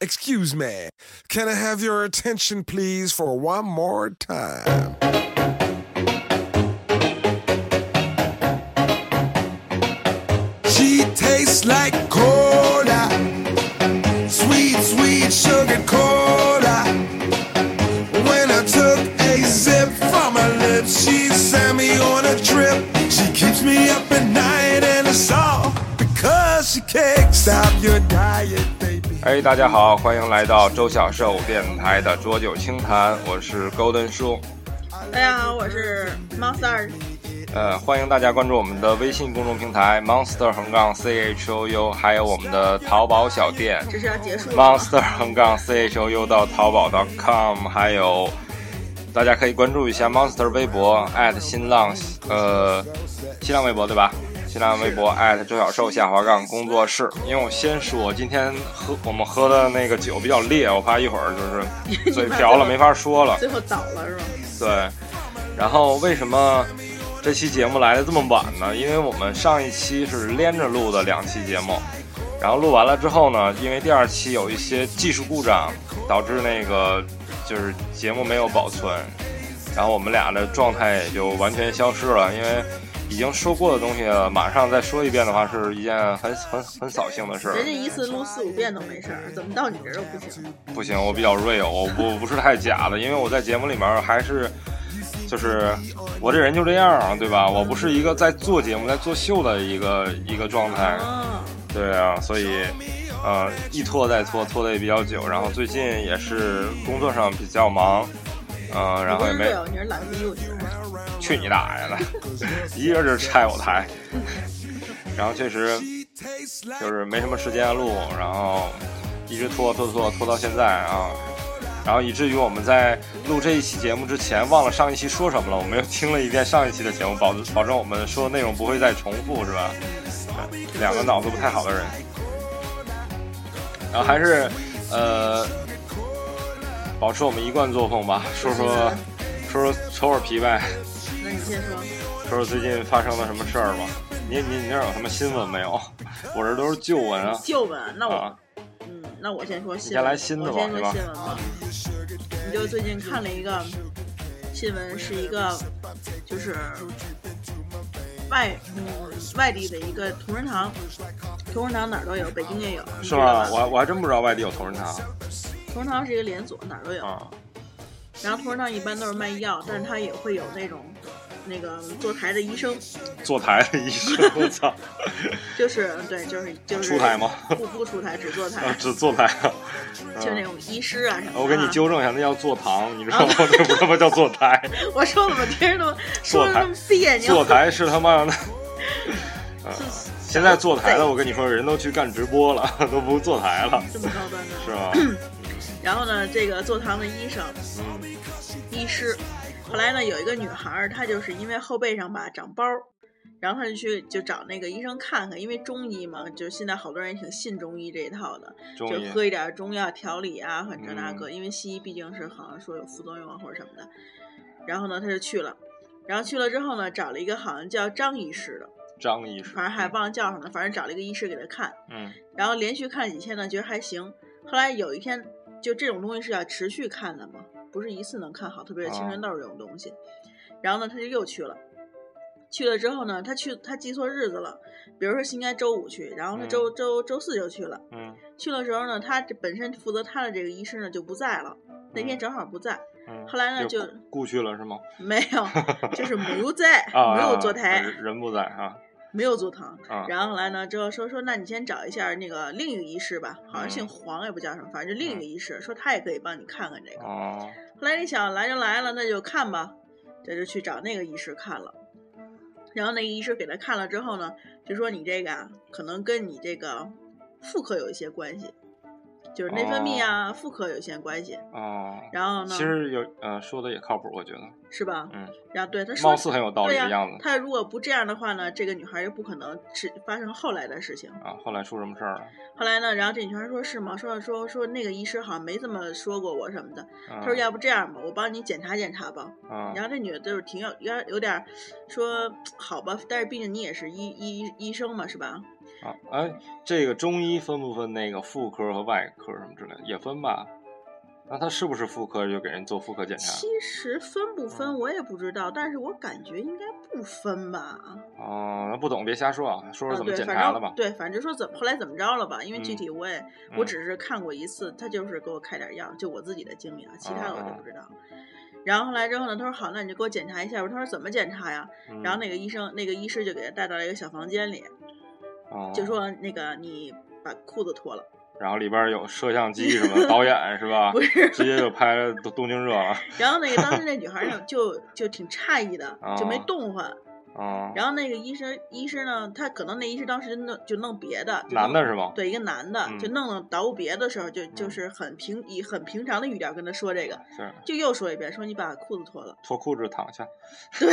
Excuse me, can I have your attention, please, for one more time? She tastes like cola, sweet, sweet sugar cola. When I took a sip from her lips, she sent me on a trip. She keeps me up at night, and it's all because she can't stop your diet. 哎，大家好，欢迎来到周小寿电台的浊酒清谈，我是 Golden 叔。大家好，我是 Monster。呃，欢迎大家关注我们的微信公众平台 Monster 横杠 C H O U，还有我们的淘宝小店这是要结束 Monster 横杠 C H O U 到淘宝 .com，还有大家可以关注一下 Monster 微博，at 新浪呃新浪微博对吧？新浪微博周小寿下滑杠工作室。因为我先说，今天喝我们喝的那个酒比较烈，我怕一会儿就是 嘴瓢了没法说了。最后倒了是吧？对，然后为什么这期节目来的这么晚呢？因为我们上一期是连着录的两期节目，然后录完了之后呢，因为第二期有一些技术故障，导致那个就是节目没有保存，然后我们俩的状态也就完全消失了，因为。已经说过的东西，马上再说一遍的话，是一件很很很扫兴的事儿。人家一次录四五遍都没事儿，怎么到你这儿就不行？不行，我比较 real，我不不是太假的，因为我在节目里面还是，就是我这人就这样，对吧？我不是一个在做节目、在做秀的一个一个状态。啊，对啊，所以，呃，一拖再拖，拖的也比较久。然后最近也是工作上比较忙，嗯、然后也没你是 real，你是懒逼，我觉得。去你大爷的，一个劲儿拆我台。然后确实就是没什么时间录，然后一直拖拖拖拖到现在啊，然后以至于我们在录这一期节目之前忘了上一期说什么了，我们又听了一遍上一期的节目，保保证我们说的内容不会再重复，是吧？两个脑子不太好的人，然后还是呃保持我们一贯作风吧，说说说说抽会儿皮呗。那你先说。说说最近发生了什么事儿吧？你你你那儿有什么新闻没有？我这都是旧闻啊。旧闻，那我，啊，嗯，那我先说新你先。来新的吧我先说是吧新闻吧。你就最近看了一个新闻，是一个就是外嗯外地的一个同仁堂，同仁堂哪儿都有，北京也有，是吗？吧我我还真不知道外地有同仁堂同仁堂是一个连锁，哪儿都有。啊。然后同仁堂一般都是卖药，但是它也会有那种那个坐台的医生，坐台的医生，我操，就是对，就是就是出台吗不不出台，只坐啊台，只坐台啊。就那种医师啊什么的啊。我给你纠正一下，那叫坐堂，你知道吗？那不他妈叫坐台，我说怎么听着说的那么别扭？坐台是他妈的。啊，现在坐台的，我跟你说，人都去干直播了，都不坐台了，这么高端的。是吧？然后呢，这个坐堂的医生、嗯医师，后来呢有一个女孩儿，她就是因为后背上吧长包儿，然后她就去就找那个医生看看，因为中医嘛，就是现在好多人也挺信中医这一套的，就喝一点中药调理啊，或者这那个，嗯因为西医毕竟是好像说有副作用啊或者什么的。然后呢，她就去了，然后去了之后呢，找了一个好像叫张医师的，张医师，反正还忘了叫什么了，反正找了一个医师给她看。嗯然后连续看了几天呢，觉得还行。后来有一天，就这种东西是要持续看的嘛，不是一次能看好，特别是青春痘这种东西。然后呢，他就又去了，去了之后呢，他去他记错日子了，比如说是应该周五去，然后他周、周周四就去了。嗯去的时候呢，他这本身负责他的这个医师呢就不在了，那天正好不在，嗯。后来呢就就故去了是吗？没有，就是没有在，啊，没有啊坐台。人人不在啊。没有足疼，啊然后后来呢，之后说说，那你先找一下那个另一个医师吧，好像姓嗯黄也不叫什么，反正就另一个医师，说他也可以帮你看看这个。哦，后来一想来就来了，那就看吧，这就去找那个医师看了。然后那个医师给他看了之后呢，就说你这个啊，可能跟你这个妇科有一些关系，就是内分泌啊、妇科有一些关系。啊。然后呢，其实有呃说的也靠谱，我觉得，是吧？嗯，然后对他说，貌似很有道理的样子他如果不这样的话呢，这个女孩又不可能是发生后来的事情。啊。后来出什么事儿了？后来呢，然后这女孩说是吗？说说说那个医师好像没这么说过我什么的。他他说要不这样吧，我帮你检查检查吧。啊然后这女的就是挺有有点有点儿说好吧，但是毕竟你也是医医医生嘛，是吧？啊，哎，这个中医分不分那个妇科和外科什么之类的？也分吧？那他是不是妇科就给人做妇科检查？其实分不分我也不知道，但是我感觉应该不分吧。哦，那不懂别瞎说啊，说说啊，怎么检查的吧正。对，反正说怎么后来怎么着了吧，因为具嗯体我也、我嗯只是看过一次，他就是给我开点药，就我自己的经历啊，其他的我就不知道。然后后来之后呢，他说好，那你就给我检查一下吧。他说怎么检查呀？嗯然后那个医生，那个医师就给他带到了一个小房间里，哦就说那个你把裤子脱了，然后里边有摄像机什么的 导演是吧？不是直接就拍了东东京热了。然后那个当时那女孩呢就就挺诧异的，就没哦动弹。啊，然后那个医生医生呢，他可能那医生当时就弄就弄别的，男的是吗？对，一个男的，就嗯弄弄捣别的时候，就就嗯是很平以很平常的语调跟他说这个，是就又说一遍，说你把裤子脱了。脱裤子躺下。对，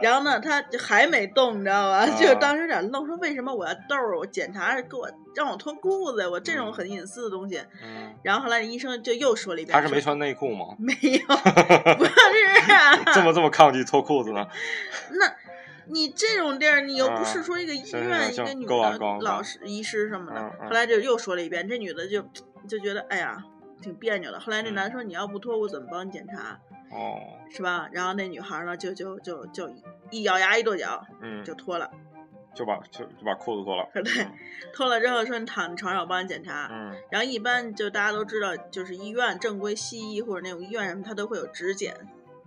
然后呢，他就还没动，你知道吧？就啊当时有点愣，说为什么我要逗我检查给我让我脱裤子，我这种嗯很隐私的东西。嗯，然后后来医生就又说了一遍，他是没穿内裤吗？没有，不是啊，这么这么抗拒脱裤子呢？那。你这种地儿，你又不啊是说一个医院，一个女的老师、医师什么的。后来就又说了一遍，这女的就就觉得哎呀挺别扭的。后来那嗯男的说你要不脱，我怎么帮你检查，哦，是吧？然后那女孩呢就就就就一咬牙一跺脚嗯，就脱了，就把就就把裤子脱了。对，脱了之后说你躺床上我帮你检查。嗯然后一般就大家都知道，就是医院正规西医或者那种医院什么，它都会有指检，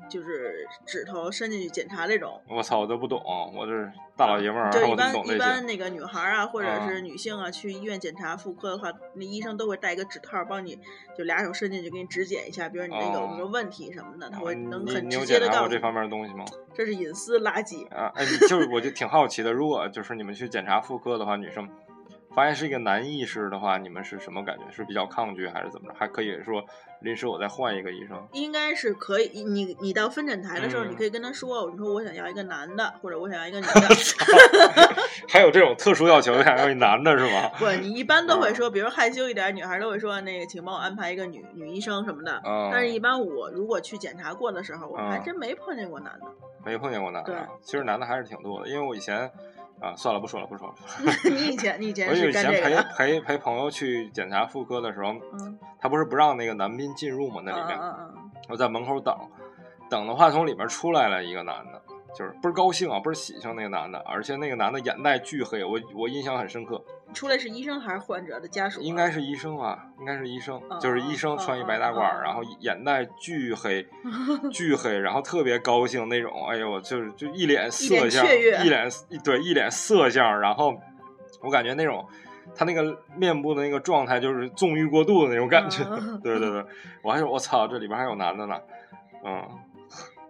就是指头伸进去检查这种。我操，我都不懂，我这大老爷们儿，就一般一般？那个女孩儿啊，或者啊是女性啊，去医院检查妇科的话，那医生都会带一个指套儿帮你，就俩手伸进去给你指检一下，比如你那有哦什么问题什么的，他会能很直接的告诉这方面的东西吗？这是隐私垃圾。啊，哎，就是我就挺好奇的，如果就是你们去检查妇科的话，女生发现是一个男医师的话，你们是什么感觉？是比较抗拒还是怎么着？还可以说临时我再换一个医生？应该是可以，你你到分诊台的时候，嗯你可以跟他说，你说我想要一个男的，或者我想要一个女 的。还有这种特殊要求，想要一男的是吗？不，你一般都会嗯说，比如害羞一点，女孩都会说那个，请帮我安排一个女女医生什么的。啊，但是，一般我如果去检查过的时候，我还嗯真没碰见过男的。没碰见过男的其实男的还是挺多的，因为我以前啊，算了，不说了，不说了。你以前你以前我是以前陪？陪陪朋友去检查妇科的时候，嗯，他不是不让那个男宾进入吗？那里面，嗯嗯嗯我在门口等，等的话从里面出来了一个男的，就是倍儿高兴啊，倍儿喜庆那个男的，而且那个男的眼袋巨黑，我我印象很深刻，嗯，出来是医生还是患者的家属啊？应该是医生啊，应该是医生，嗯就是医生穿一白大褂然后眼袋巨黑，巨黑，然后特别高兴那种，哎呦，就是就一脸色相，一脸一对一脸色相，然后我感觉那种。他那个面部的那个状态，就是纵欲过度的那种感觉。嗯 对对对，我还说我操，这里边还有男的呢。嗯，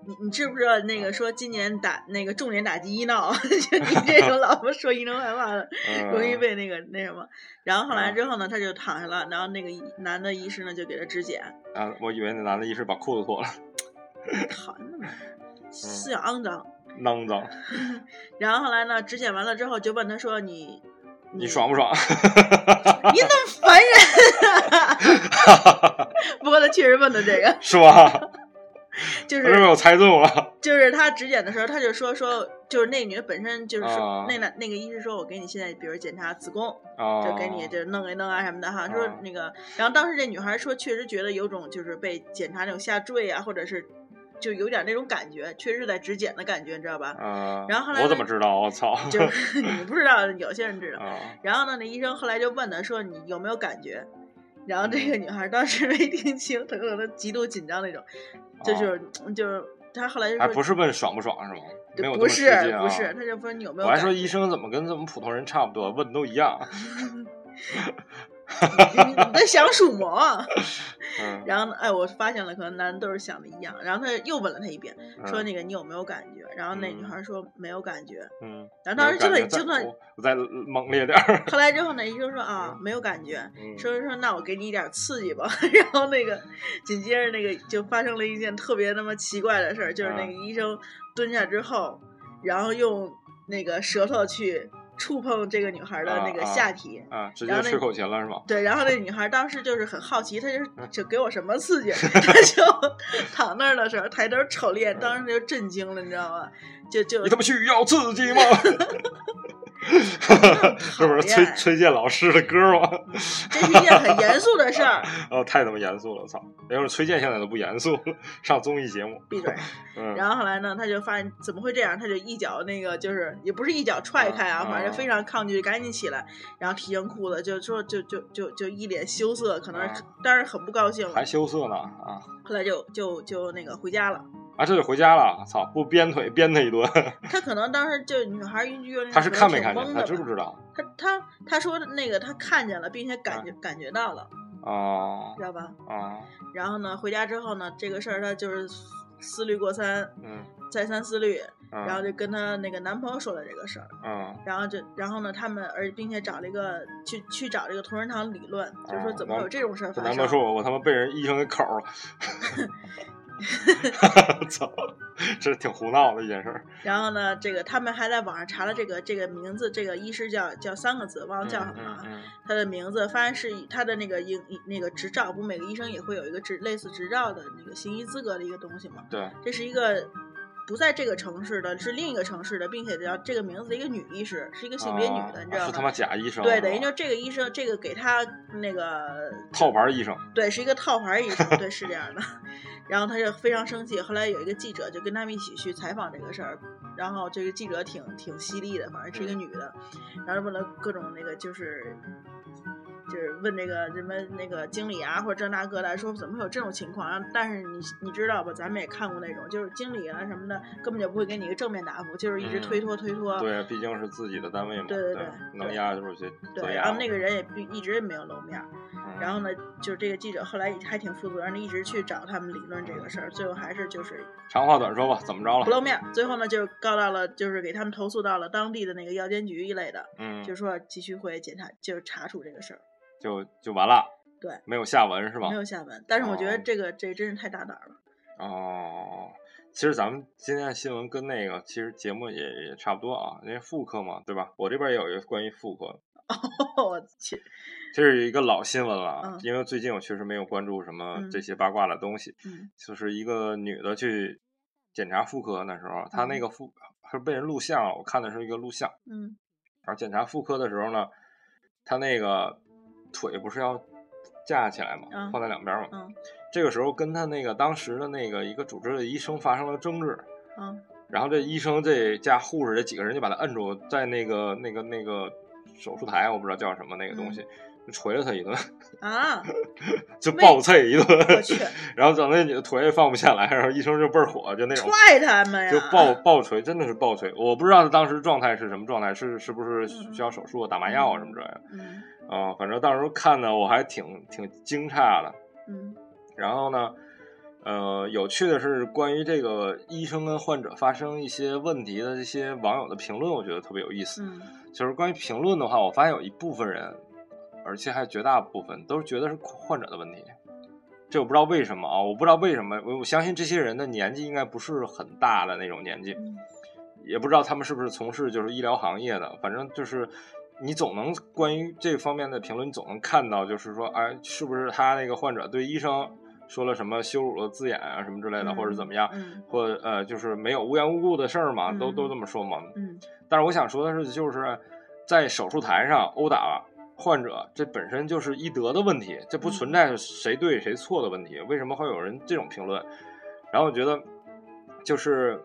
你你知不知道那个说今年打那个重点打击医闹，就你这种老婆说医生坏话的，嗯容易被那个那什么。然后后来嗯之后呢，他就躺下了，然后那个男的医师呢就给他指检，啊，我以为那男的医师把裤子脱了，讨厌的嗯嘛，思想肮脏。肮脏。然后后来呢，指检完了之后就问他说你。你爽不爽？你怎么烦人、啊？不过他确实问的这个，是吧？就是我猜中了？就是他指检的时候，他就说说，就是那女的本身就是说，啊那男那个医生说，我给你现在比如检查子宫，啊，就给你就弄一弄啊什么的哈，说啊那个，然后当时这女孩说，确实觉得有种就是被检查那种下坠啊，或者是就有点那种感觉，确实是在指检的感觉，你知道吧？啊，然后后来我怎么知道？我操！就是 你不知道，有些人知道。啊，然后呢，那医生后来就问她说：“你有没有感觉？”然后这嗯个女孩当时 没听清，她可能极度紧张那种，就是就是她后来就说还不是问爽不爽是吗？没有这不。是不是，她就说你有没有？我还说医生怎么跟咱们普通人差不多，问都一样。你 你在想什么？嗯，然后呢，哎，我发现了，可能男的都是想的一样。然后他又问了他一遍，说嗯那个你有没有感觉？然后那女嗯孩说没有感觉。嗯，然后当时就算没有感觉再就算我我再猛烈点儿。后来之后呢，医生说啊没有感觉，嗯说说那我给你一点刺激吧。然后那个紧接着那个就发生了一件特别他妈奇怪的事儿，就是那个啊医生蹲下之后，然后用那个舌头去触碰这个女孩的那个下体。啊，直接吃口琴了是吗？对，然后那女孩当时就是很好奇，她就 就给我什么刺激，她就 躺那儿的时候抬头瞅了一眼，当时就震惊了，你知道吗？就就你他妈需要刺激吗？是不是崔崔健老师的歌吗？这是一件很严肃的事儿。哦，太他妈严肃了，操！要是崔健现在都不严肃，上综艺节目。闭嘴。嗯。然后后来呢，他就发现怎么会这样，他就一脚那个就是也不是一脚踹开啊，反正非常抗拒，赶紧起来，然后提上裤子，就说就就就就一脸羞涩，可能是当时很不高兴。还羞涩呢啊！后来就就就那个回家了。啊，这就回家了，操！不鞭腿鞭他一顿。他可能当时就女孩晕厥那他是看没看见？他知不知道？他他他说的那个他看见了，并且感觉感觉到了。哦。知道吧？啊。然后呢，回家之后呢，这个事儿他就是思虑过三，嗯，再三思虑，然后就跟他那个男朋友说了这个事儿，嗯，然后就然后呢，他们而并且找了一个去去找这个同仁堂理论，就是说怎么有这种事儿发生？男朋友说我我他妈被人医生给口了。操，这挺胡闹的一件事儿。然后呢，这个他们还在网上查了这个这个名字，这个医师叫叫三个字，忘了叫什么了。他的名字发现是他的那个医那个执照，不每个医生也会有一个执类似执照的那个行医资格的一个东西嘛？对，这是一个不在这个城市的，是另一个城市的，并且叫这个名字的一个女医师，是一个性别女的，你知道吗？是他妈假医生。对，等于就这个医生，这个给他那个套牌医生。对，是一个套牌医生，对，是这样的。然后他就非常生气，后来有一个记者就跟他们一起去采访这个事儿，然后这个记者挺挺犀利的，反正是一个女的，然后问了各种那个就是就是问这个什么那个经理啊或者这那个的，说怎么会有这种情况？但是你你知道吧，咱们也看过那种，就是经理啊什么的根本就不会给你一个正面答复，就是一直推脱推脱。对，毕竟是自己的单位嘛。对对对，能压出去。对，然后那个人也一直也没有露面。然后呢，就是这个记者后来还挺负责任的，一直去找他们理论这个事儿，最后还是就是长话短说吧，怎么着了？不露面。最后呢，就告到了，就是给他们投诉到了当地的那个药监局一类的，嗯，就说继续会检查，就是查处这个事儿，就就完了。对，没有下文是吧？没有下文。但是我觉得这个这真是太大胆了。哦，其实咱们今天的新闻跟那个其实节目也也差不多啊，因为妇科嘛，对吧？我这边也有一个关于妇科。哦，我去。这是一个老新闻了，因为最近我确实没有关注什么这些八卦的东西。嗯，就是一个女的去检查妇科那时候，她那个妇是被人录像了，我看的是一个录像。嗯，然后检查妇科的时候呢，她那个腿不是要架起来嘛，放在两边嘛。嗯，这个时候跟他那个当时的那个一个主治的医生发生了争执。嗯，然后这医生这加护士这几个人就把他摁住在那个那个那个手术台，我不知道叫什么那个东西。捶了他一顿啊，就暴啐一顿，我去，然后整那女的腿也放不下来，然后医生就倍儿火，就那种踹他们呀，就暴暴捶，真的是暴捶。我不知道他当时状态是什么状态，是是不是需要手术、打麻药啊什么之类的。嗯，啊，反正到时候看的我还挺挺惊诧的。嗯，然后呢，呃，有趣的是关于这个医生跟患者发生一些问题的这些网友的评论，我觉得特别有意思。嗯，就是关于评论的话，我发现有一部分人。而且还绝大部分都是觉得是患者的问题，这我不知道为什么啊！我不知道为什么，我我相信这些人的年纪应该不是很大的那种年纪，也不知道他们是不是从事就是医疗行业的。反正就是你总能关于这方面的评论，你总能看到，就是说，哎，是不是他那个患者对医生说了什么羞辱的字眼啊，什么之类的，或者怎么样，或呃，就是没有无缘无故的事儿嘛，都都这么说嘛。嗯。但是我想说的是，就是在手术台上殴打。患者这本身就是医德的问题，这不存在谁对谁错的问题。为什么会有人这种评论？然后我觉得，就是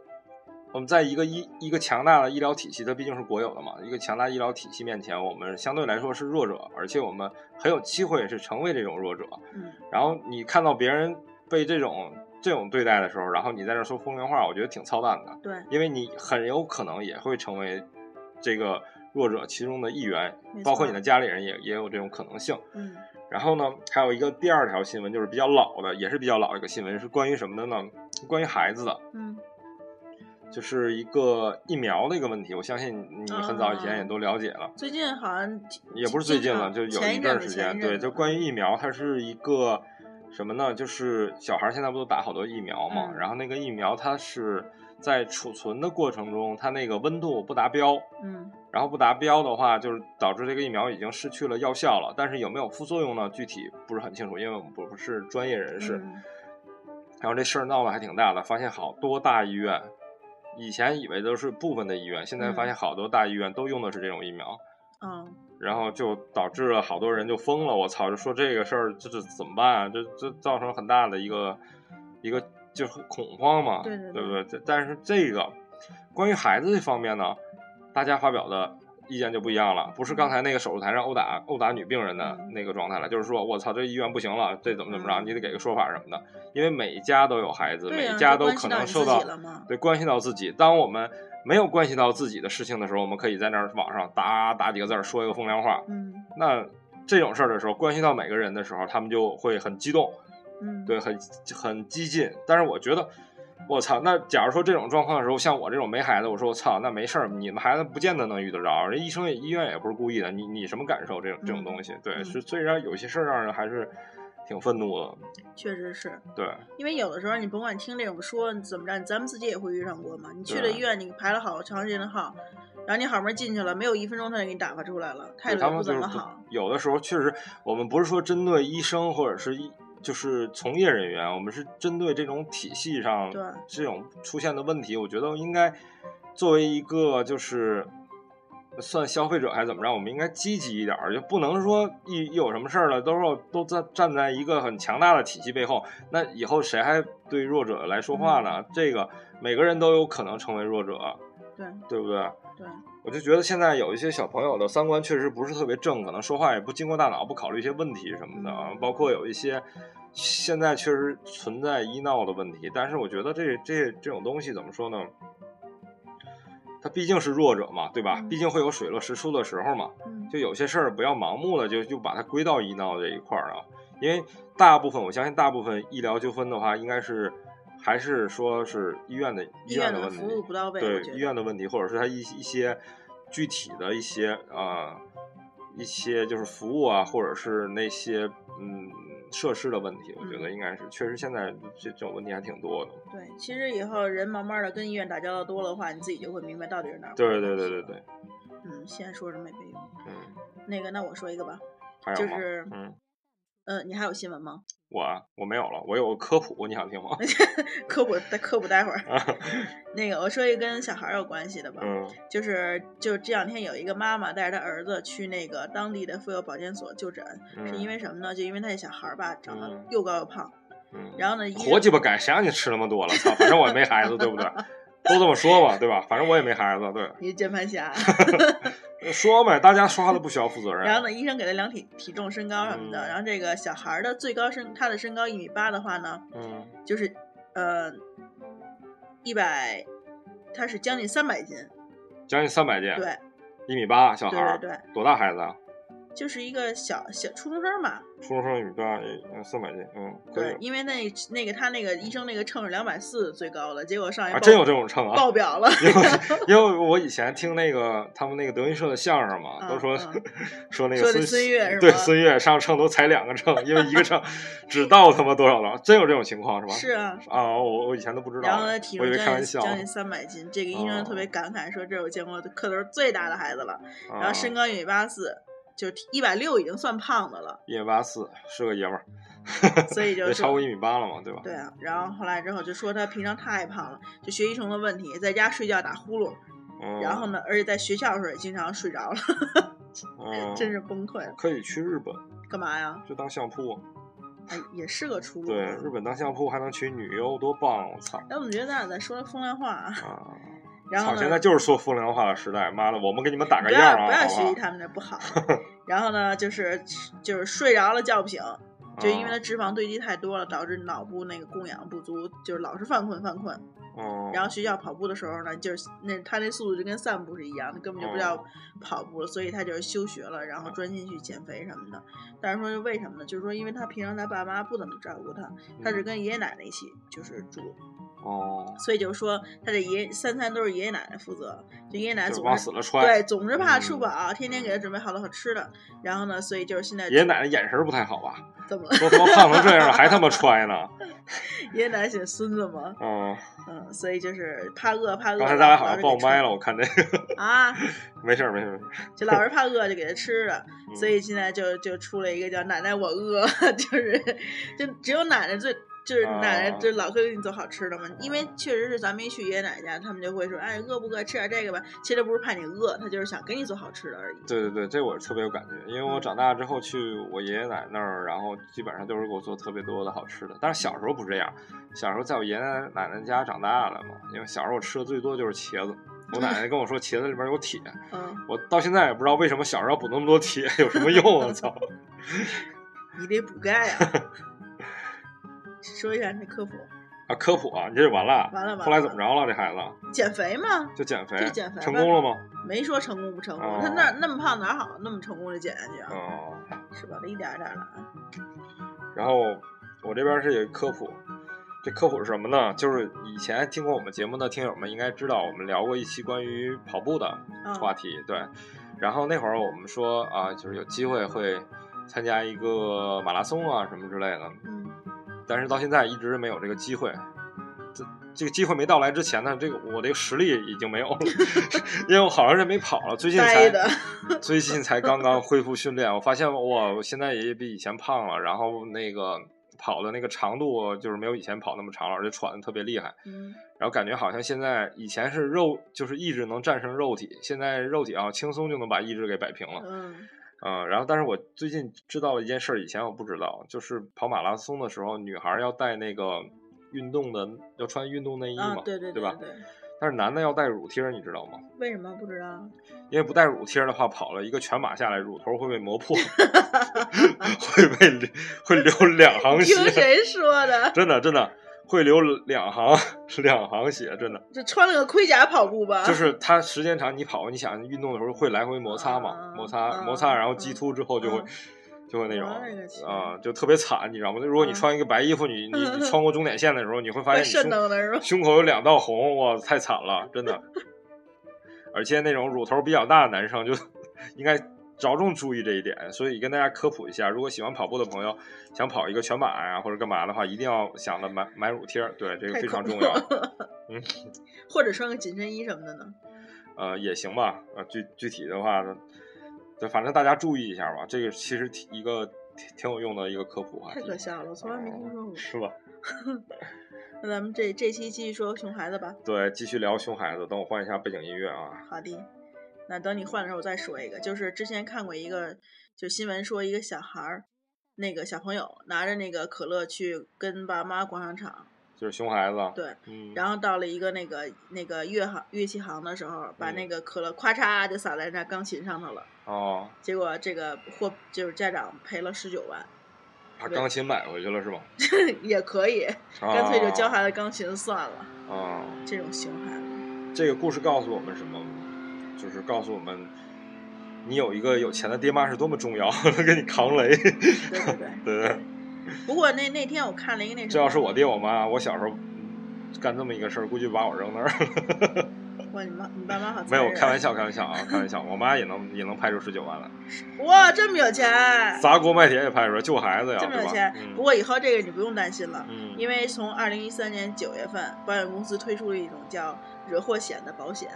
我们在一个医一个强大的医疗体系，它毕竟是国有的嘛，一个强大医疗体系面前，我们相对来说是弱者，而且我们很有机会是成为这种弱者。嗯。然后你看到别人被这种这种对待的时候，然后你在这说风凉话，我觉得挺操蛋的。对。因为你很有可能也会成为这个。弱者其中的一员，包括你的家里人也也有这种可能性。嗯，然后呢，还有一个第二条新闻，就是比较老的，也是比较老一个新闻，是关于什么的呢？关于孩子的。嗯，就是一个疫苗的一个问题。我相信你很早以前也都了解了。最近好像也不是最近了，就有一段时间。对，就关于疫苗，它是一个什么呢？就是小孩现在不都打好多疫苗嘛？然后那个疫苗它是。在储存的过程中，它那个温度不达标，嗯，然后不达标的话，就是导致这个疫苗已经失去了药效了。但是有没有副作用呢？具体不是很清楚，因为我们不是专业人士。然后这事儿闹得还挺大的，发现好多大医院以前以为都是部分的医院，现在发现好多大医院都用的是这种疫苗，嗯，然后就导致了好多人就疯了。我操，就说这个事儿这这怎么办啊？这这造成很大的一个一个就是恐慌嘛，对对对不对？这但是这个关于孩子这方面呢，大家发表的意见就不一样了，不是刚才那个手术台上殴打殴打女病人的嗯那个状态了，就是说我操，这医院不行了，这怎么怎么着，嗯你得给个说法什么的，因为每家都有孩子，每家都可能受到。对关系到自己。当我们没有关系到自己的事情的时候，我们可以在那儿网上打打几个字儿，说一个风凉话。嗯那这种事儿的时候，关系到每个人的时候，他们就会很激动，嗯，对，很很激进。但是我觉得，我操，那假如说这种状况的时候，像我这种没孩子，我说我操，那没事儿，你们孩子不见得能遇得着，人医生也医院也不是故意的，你你什么感受？这种这种东西，对，嗯是虽然有些事儿让人还是挺愤怒的，确实是对，因为有的时候你甭管听这种说怎么着，咱们自己也会遇上过嘛。你去了医院，你排了好长时间的号，然后你好不容易进去了，没有一分钟他就给你打发出来了，态度也不怎么好。有的时候确实，我们不是说针对医生或者是医就是从业人员，我们是针对这种体系上对这种出现的问题，我觉得应该作为一个就是算消费者还是怎么着，我们应该积极一点儿，就不能说一一有什么事儿了，都是都在站在一个很强大的体系背后，那以后谁还对弱者来说话呢？这个每个人都有可能成为弱者，对对不对？对，我就觉得现在有一些小朋友的三观确实不是特别正，可能说话也不经过大脑，不考虑一些问题什么的包括有一些现在确实存在医闹的问题。但是我觉得这这这种东西怎么说呢？他毕竟是弱者嘛，对吧？嗯毕竟会有水落石出的时候嘛。嗯，就有些事儿不要盲目的就就把它归到医闹这一块儿啊，因为大部分我相信大部分医疗纠纷的话，应该是还是说是医院的医院的服务不到位，对医院的问题，或者是他一一些具体的一些呃一些就是服务啊，或者是那些嗯设施的问题，我觉得嗯应该是确实现在这这种问题还挺多的。对，其实以后人慢慢的跟医院打交道多了的话，你自己就会明白到底是哪儿。对对对对。对，嗯，现在说什么也没用。嗯，那个，那我说一个吧？就是嗯，嗯，你还有新闻吗？我啊我没有了，我有个科普，你想听吗？科普，再科普待会儿。那个，我说一个跟小孩儿有关系的吧，嗯就是就这两天有一个妈妈带着她儿子去那个当地的妇幼保健所就诊，嗯，是因为什么呢？就因为他这小孩儿吧，长得嗯又高又胖，嗯然后呢，活鸡巴改，谁让你吃那么多了？操，反正我也没孩子，对不对？都这么说吧，对吧？反正我也没孩子，对，你是键盘侠。说呗，大家说话都不需要负责任。然后呢，医生给他量体体重、身高什么的。嗯然后这个小孩儿的最高身，他的身高一米八的话呢，嗯，就是呃一百，他是将近三百斤。将近三百斤，对，一米八，小孩儿，对对对，多大孩子啊？就是一个小小初中生嘛。初中生一米八，嗯，三百斤，嗯，对，。因为那那个他那个医生那个秤是两百四最高的，结果上一啊，报真有这种秤啊！爆表了。因为 因为我以前听那个他们那个德云社的相声嘛，嗯都说嗯 说那个孙孙悦是对孙悦上秤都踩两个秤，因为一个秤 只到他妈多少了，真有这种情况是吧？是啊。啊，我我以前都不知道，然后他，体我以重为开玩笑。将近将近三百斤，这个医生特别哦感慨说：“这是我见过的个头最大的孩子了。”然后身高高一米八四，就是一百六已经算胖的了。一米八四，是个爷们儿，所以就是超过一米八了嘛，对吧？对啊，然后后来之后就说他平常太胖了，就学习成了问题，在家睡觉打呼噜，嗯、然后呢，而且在学校的时候也经常睡着了，嗯，真是崩溃了。可以去日本，干嘛呀？就当相扑。哎，也是个出路。对，日本当相扑还能娶女优，多棒！我操哎，我怎么觉得咱俩在说风凉话啊？啊！然后操，现，在就是说风凉话的时代，妈的，我们给你们打个样啊，要不要学习他们的不好。然后呢，就是就是睡着了叫不醒，就因为他啊脂肪堆积太多了，导致脑部那个供氧不足，就是老是犯困犯困。嗯，然后学校跑步的时候呢，就是那他那速度就跟散步是一样的，根本就不叫哦跑步了，所以他就是休学了，然后专心去减肥什么的。但是说为什么呢？就是说因为他平常他爸妈不怎么照顾他，他是跟爷爷奶奶一起就是住，哦，所以就是说他这爷爷三餐都是爷爷奶奶负责，就爷爷奶奶总是往死了揣。对总是怕吃嗯不饱，天天给他准备好多好吃的。然后呢，所以就是现在爷爷奶奶眼神不太好吧？怎么了？都他妈胖成这样了，还他妈揣呢？爷爷奶奶喜欢孙子吗？嗯，嗯，所以就是怕饿怕饿。刚才咱俩好像爆麦了，我看这个。啊。没事，没事儿，没事儿。就老是怕饿，就给他吃的，嗯所以现在就就出了一个叫“奶奶我饿”，就是就只有奶奶最就是奶奶啊就老会给你做好吃的嘛。因为确实是咱们一去爷爷奶奶家，他们就会说，哎，饿不饿？吃点这个吧。其实不是怕你饿，他就是想给你做好吃的而已。对对对，这我特别有感觉，因为我长大之后去我爷爷奶奶那儿，然后基本上都是给我做特别多的好吃的。但是小时候不这样，小时候在我爷爷奶奶家长大了嘛，因为小时候我吃的最多就是茄子。我奶奶跟我说茄子里边有铁，嗯，我到现在也不知道为什么小时候要补那么多铁有什么用啊！操！你得补钙啊。说一下你的科普，啊，科普啊，你这就完了。完了完了后来怎么着了？这孩子减肥嘛，就减肥，就减肥成功了吗？没说成功不成功，哦他那那么胖哪好那么成功的减下去啊？哦。是吧？一点儿点儿来。然后我这边是有科普，这科普是什么呢？就是以前听过我们节目的听友们应该知道，我们聊过一期关于跑步的嗯话题，对。然后那会儿我们说啊，就是有机会会参加一个马拉松啊什么之类的，嗯但是到现在一直没有这个机会。这这个机会没到来之前呢，这个我这个实力已经没有了，因为我好长时间没跑了，最近才最近才刚刚恢复训练，我发现哇，我现在也比以前胖了，然后那个跑的那个长度就是没有以前跑那么长了，而且喘的特别厉害，嗯。然后感觉好像现在以前是肉就是意志能战胜肉体，现在肉体啊轻松就能把意志给摆平了，嗯嗯，然后但是我最近知道了一件事儿，以前我不知道，就是跑马拉松的时候，女孩儿要带那个运动的要穿运动内衣嘛，啊，对对吧？对，但是男的要带乳贴儿，你知道吗？为什么不知道？因为不带乳贴儿的话，跑了一个全马下来，乳头会被磨破，会被流会流两行血听血，谁说的？真的真的会流两行 两行血，真的这穿了个盔甲跑步吧？就是它时间长，你跑，你想运动的时候会来回摩擦嘛，啊摩擦啊摩擦，然后嗯激突之后就会嗯就会那种啊，就特别惨，你知道吗？如果你嗯穿一个白衣服，你你你穿过终点线的时候，你会发现你？胸口有两道红，哇，太惨了，真的。而且那种乳头比较大的男生就 应该着重注意这一点，所以跟大家科普一下，如果喜欢跑步的朋友想跑一个全马呀、或者干嘛的话，一定要想着买买乳贴儿，对这个非常重要。怖 嗯，或者穿个紧身衣什么的呢？呃，也行吧，呃，具具体的话呢，对，反正大家注意一下吧，这个其实挺一个挺挺有用的一个科普话题，太可笑了，我从来没听说过。是吧？那咱们这这期继续说熊孩子吧。对，继续聊熊孩子，等我换一下背景音乐啊。好的，那等你换的时候我再说一个，就是之前看过一个，就新闻说一个小孩儿，那个小朋友拿着那个可乐去跟爸妈逛商场，就是熊孩子，对，嗯，然后到了一个那个那个乐行乐器行的时候，把嗯那个可乐咵嚓就洒在那钢琴上头了，哦，结果这个货就是家长赔了十九万，把钢琴买回去了是吧？也可以，啊干脆就教孩子钢琴算了，啊。这种熊孩子。这个故事告诉我们什么？就是告诉我们，你有一个有钱的爹妈是多么重要，能给你扛雷。对对对。不过那那天我看了一个那什么，这要是我爹我妈，我小时候嗯干这么一个事儿，估计把我扔那儿了。哇，你妈你爸妈好没有，开玩笑，开玩笑啊，开玩笑。我妈也能也能拍出十九万来，哇，这么有钱，砸锅卖铁也拍出来，救孩子呀，这么有钱。嗯不过以后这个你不用担心了，嗯，因为从二零一三年九月份，保险公司推出了一种叫惹祸险的保险，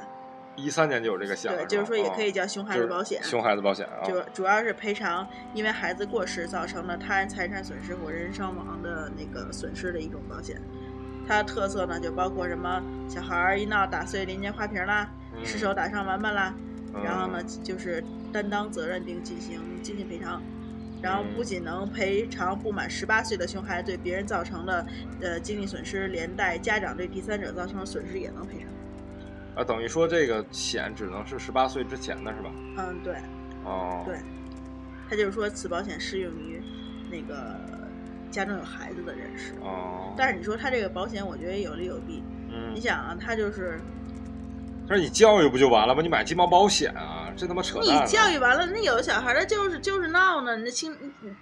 一三年就有这个项目，对，就是说也可以叫叫熊孩子保险。熊孩子保险啊，就主要是赔偿因为孩子过失造成的他人财产损失或人伤亡的那个损失的一种保险。它的特色呢，就包括什么小孩儿一闹打碎邻家花瓶啦，嗯失手打伤玩伴啦，嗯然后呢就是担当责任并进行经济赔偿。然后不仅能赔偿不满十八岁的熊孩子对别人造成的呃经济损失，连带家长对第三者造成的损失也能赔偿。啊，等于说这个险只能是十八岁之前的是吧？嗯，对，哦，对他就是说此保险适用于那个家中有孩子的人士。哦，但是你说他这个保险，我觉得有利有弊。嗯你，想啊，他就是他说你教育不就完了吗？你买鸡毛保险啊，这他妈扯淡你！教育完了，那有的小孩他就是就是闹呢，那青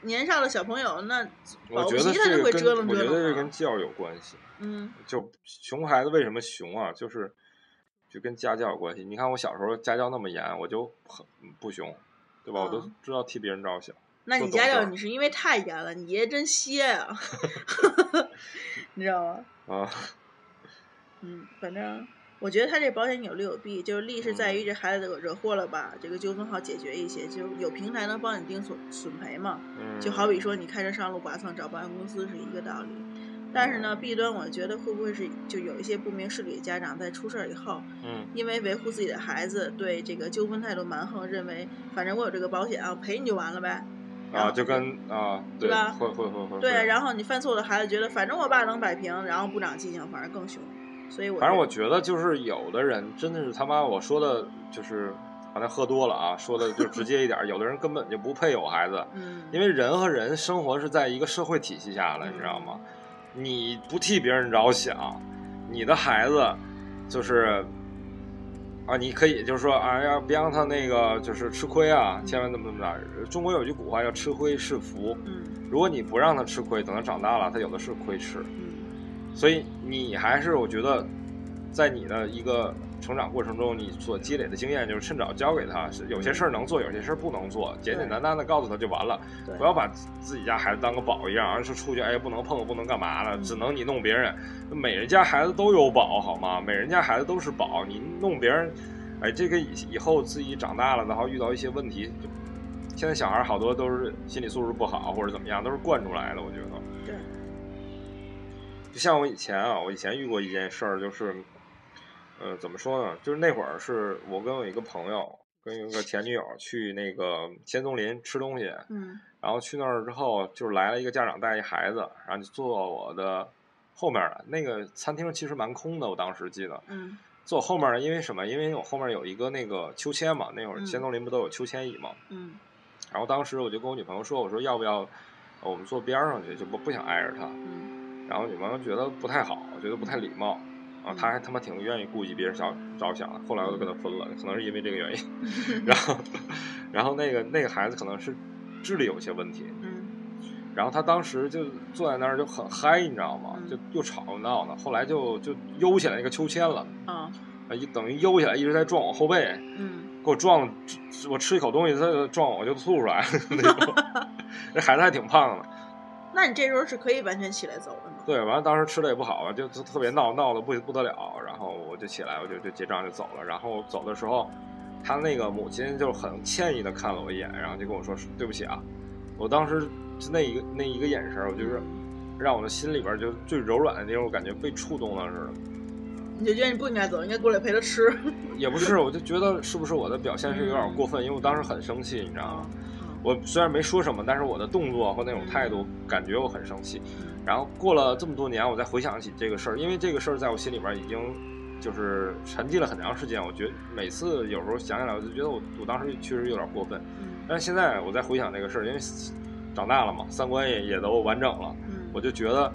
年少的小朋友那保不我觉得齐他就会这个跟折腾折我觉得这。跟教育有关系。嗯就熊孩子为什么熊啊？就是就跟家教有关系。你看我小时候家教那么严，我就很不凶，对吧？我都嗯知道替别人着想。那你家教你是因为太严了，你爷爷真歇呀、你知道吗？啊，嗯，反正我觉得他这保险有利有弊，就是利是在于这孩子惹祸了吧，这个纠纷好解决一些，就有平台能帮你定损损赔嘛。嗯，就好比说你开车上路剐蹭找保险公司是一个道理。但是呢弊端，我觉得会不会是就有一些不明事理的家长在出事儿以后，嗯因为维护自己的孩子，对这个纠纷态度蛮横，认为反正我有这个保险啊，赔你就完了呗。啊，就跟啊，对，吧会会会会，对，然后你犯错的孩子觉得反正我爸能摆平，然后不长记性，反而更凶。所以我反正我觉觉得就是有的人真的是他妈我说的就是好像喝多了啊，说的就直接一点儿，有的人根本就不配有孩子，嗯，因为人和人生活是在一个社会体系下的，你知道吗？你不替别人着想，你的孩子就是啊，你可以就是说啊，要别让他那个就是吃亏啊，千万怎么怎么着。中国有句古话叫“吃亏是福”，嗯如果你不让他吃亏，等他长大了，他有的是亏吃。嗯所以你还是我觉得，在你的一个成长过程中，你所积累的经验就是趁早教给他，是有些事儿能做，有些事儿不能做，简简单单的告诉他就完了，不要把自己家孩子当个宝一样，而是出去哎不能碰，不能干嘛了，嗯只能你弄别人。每人家孩子都有宝好吗？每人家孩子都是宝，你弄别人，哎这个以以后自己长大了，然后遇到一些问题，就现在小孩好多都是心理素质不好或者怎么样，都是惯出来的，我觉得。对，就像我以前啊，我以前遇过一件事儿，就是，呃，怎么说呢？就是那会儿是我跟我一个朋友，跟一个前女友去那个千松林吃东西，嗯然后去那儿之后，就是来了一个家长带一孩子，然后就坐我的后面了。那个餐厅其实蛮空的，我当时记得嗯坐我后面呢，因为什么？因为我后面有一个那个秋千嘛，那会儿嗯千松林不都有秋千椅嘛？嗯然后当时我就跟我女朋友说，我说要不要呃我们坐边儿上去，就不不想挨着她。嗯然后女朋友觉得不太好，觉得不太礼貌，啊，他还他妈挺愿意顾及别人想着想的。后来我就跟他分了，可能是因为这个原因。然后，然后那个那个孩子可能是智力有些问题，嗯然后他当时就坐在那儿就很嗨，你知道吗？嗯就又吵又闹的。后来就就悠起来那个秋千了，啊啊，一等于悠起来一直在撞我后背，嗯给我撞，我吃一口东西，他就撞我，就吐出来了 那孩子还挺胖的。那你这时候是可以完全起来走的吗？对，完了当时吃的也不好，就就特别闹，闹得不不得了。然后我就起来，我就就结账就走了。然后走的时候，他那个母亲就很歉意的看了我一眼，然后就跟我说对不起啊。我当时就那一个那一个眼神，我就是让我的心里边就最柔软的那种感觉被触动了似的。你就觉得你不应该走，应该过来陪他吃。也不是，我就觉得是不是我的表现是有点过分，因为我当时很生气，你知道吗？我虽然没说什么，但是我的动作和那种态度，感觉我很生气。然后过了这么多年，我再回想起这个事儿，因为这个事儿在我心里边已经就是沉寂了很长时间。我觉得每次有时候想起来，我就觉得我我当时确实有点过分。嗯但是现在我再回想这个事儿，因为长大了嘛，三观也也都完整了，嗯我就觉得，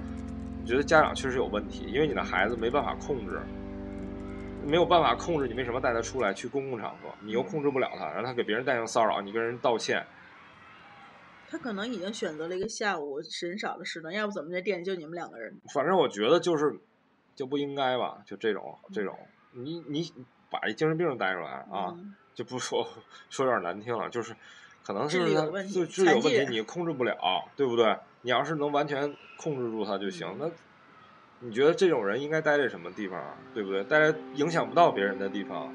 我觉得家长确实有问题，因为你的孩子没办法控制，没有办法控制，你为什么带他出来去公共场合？你又控制不了他，让他给别人带上骚扰，你跟人道歉，他可能已经选择了一个下午人少的时段，要不怎么这店里就你们两个人？反正我觉得就是就不应该吧，就这种这种，你你把一精神病带出来啊，嗯 就不说说有点难听了，就是可能就是他智力有问题就有问题，你控制不了，对不对？你要是能完全控制住他就行，那你觉得这种人应该待在什么地方啊？对不对？待在影响不到别人的地方，我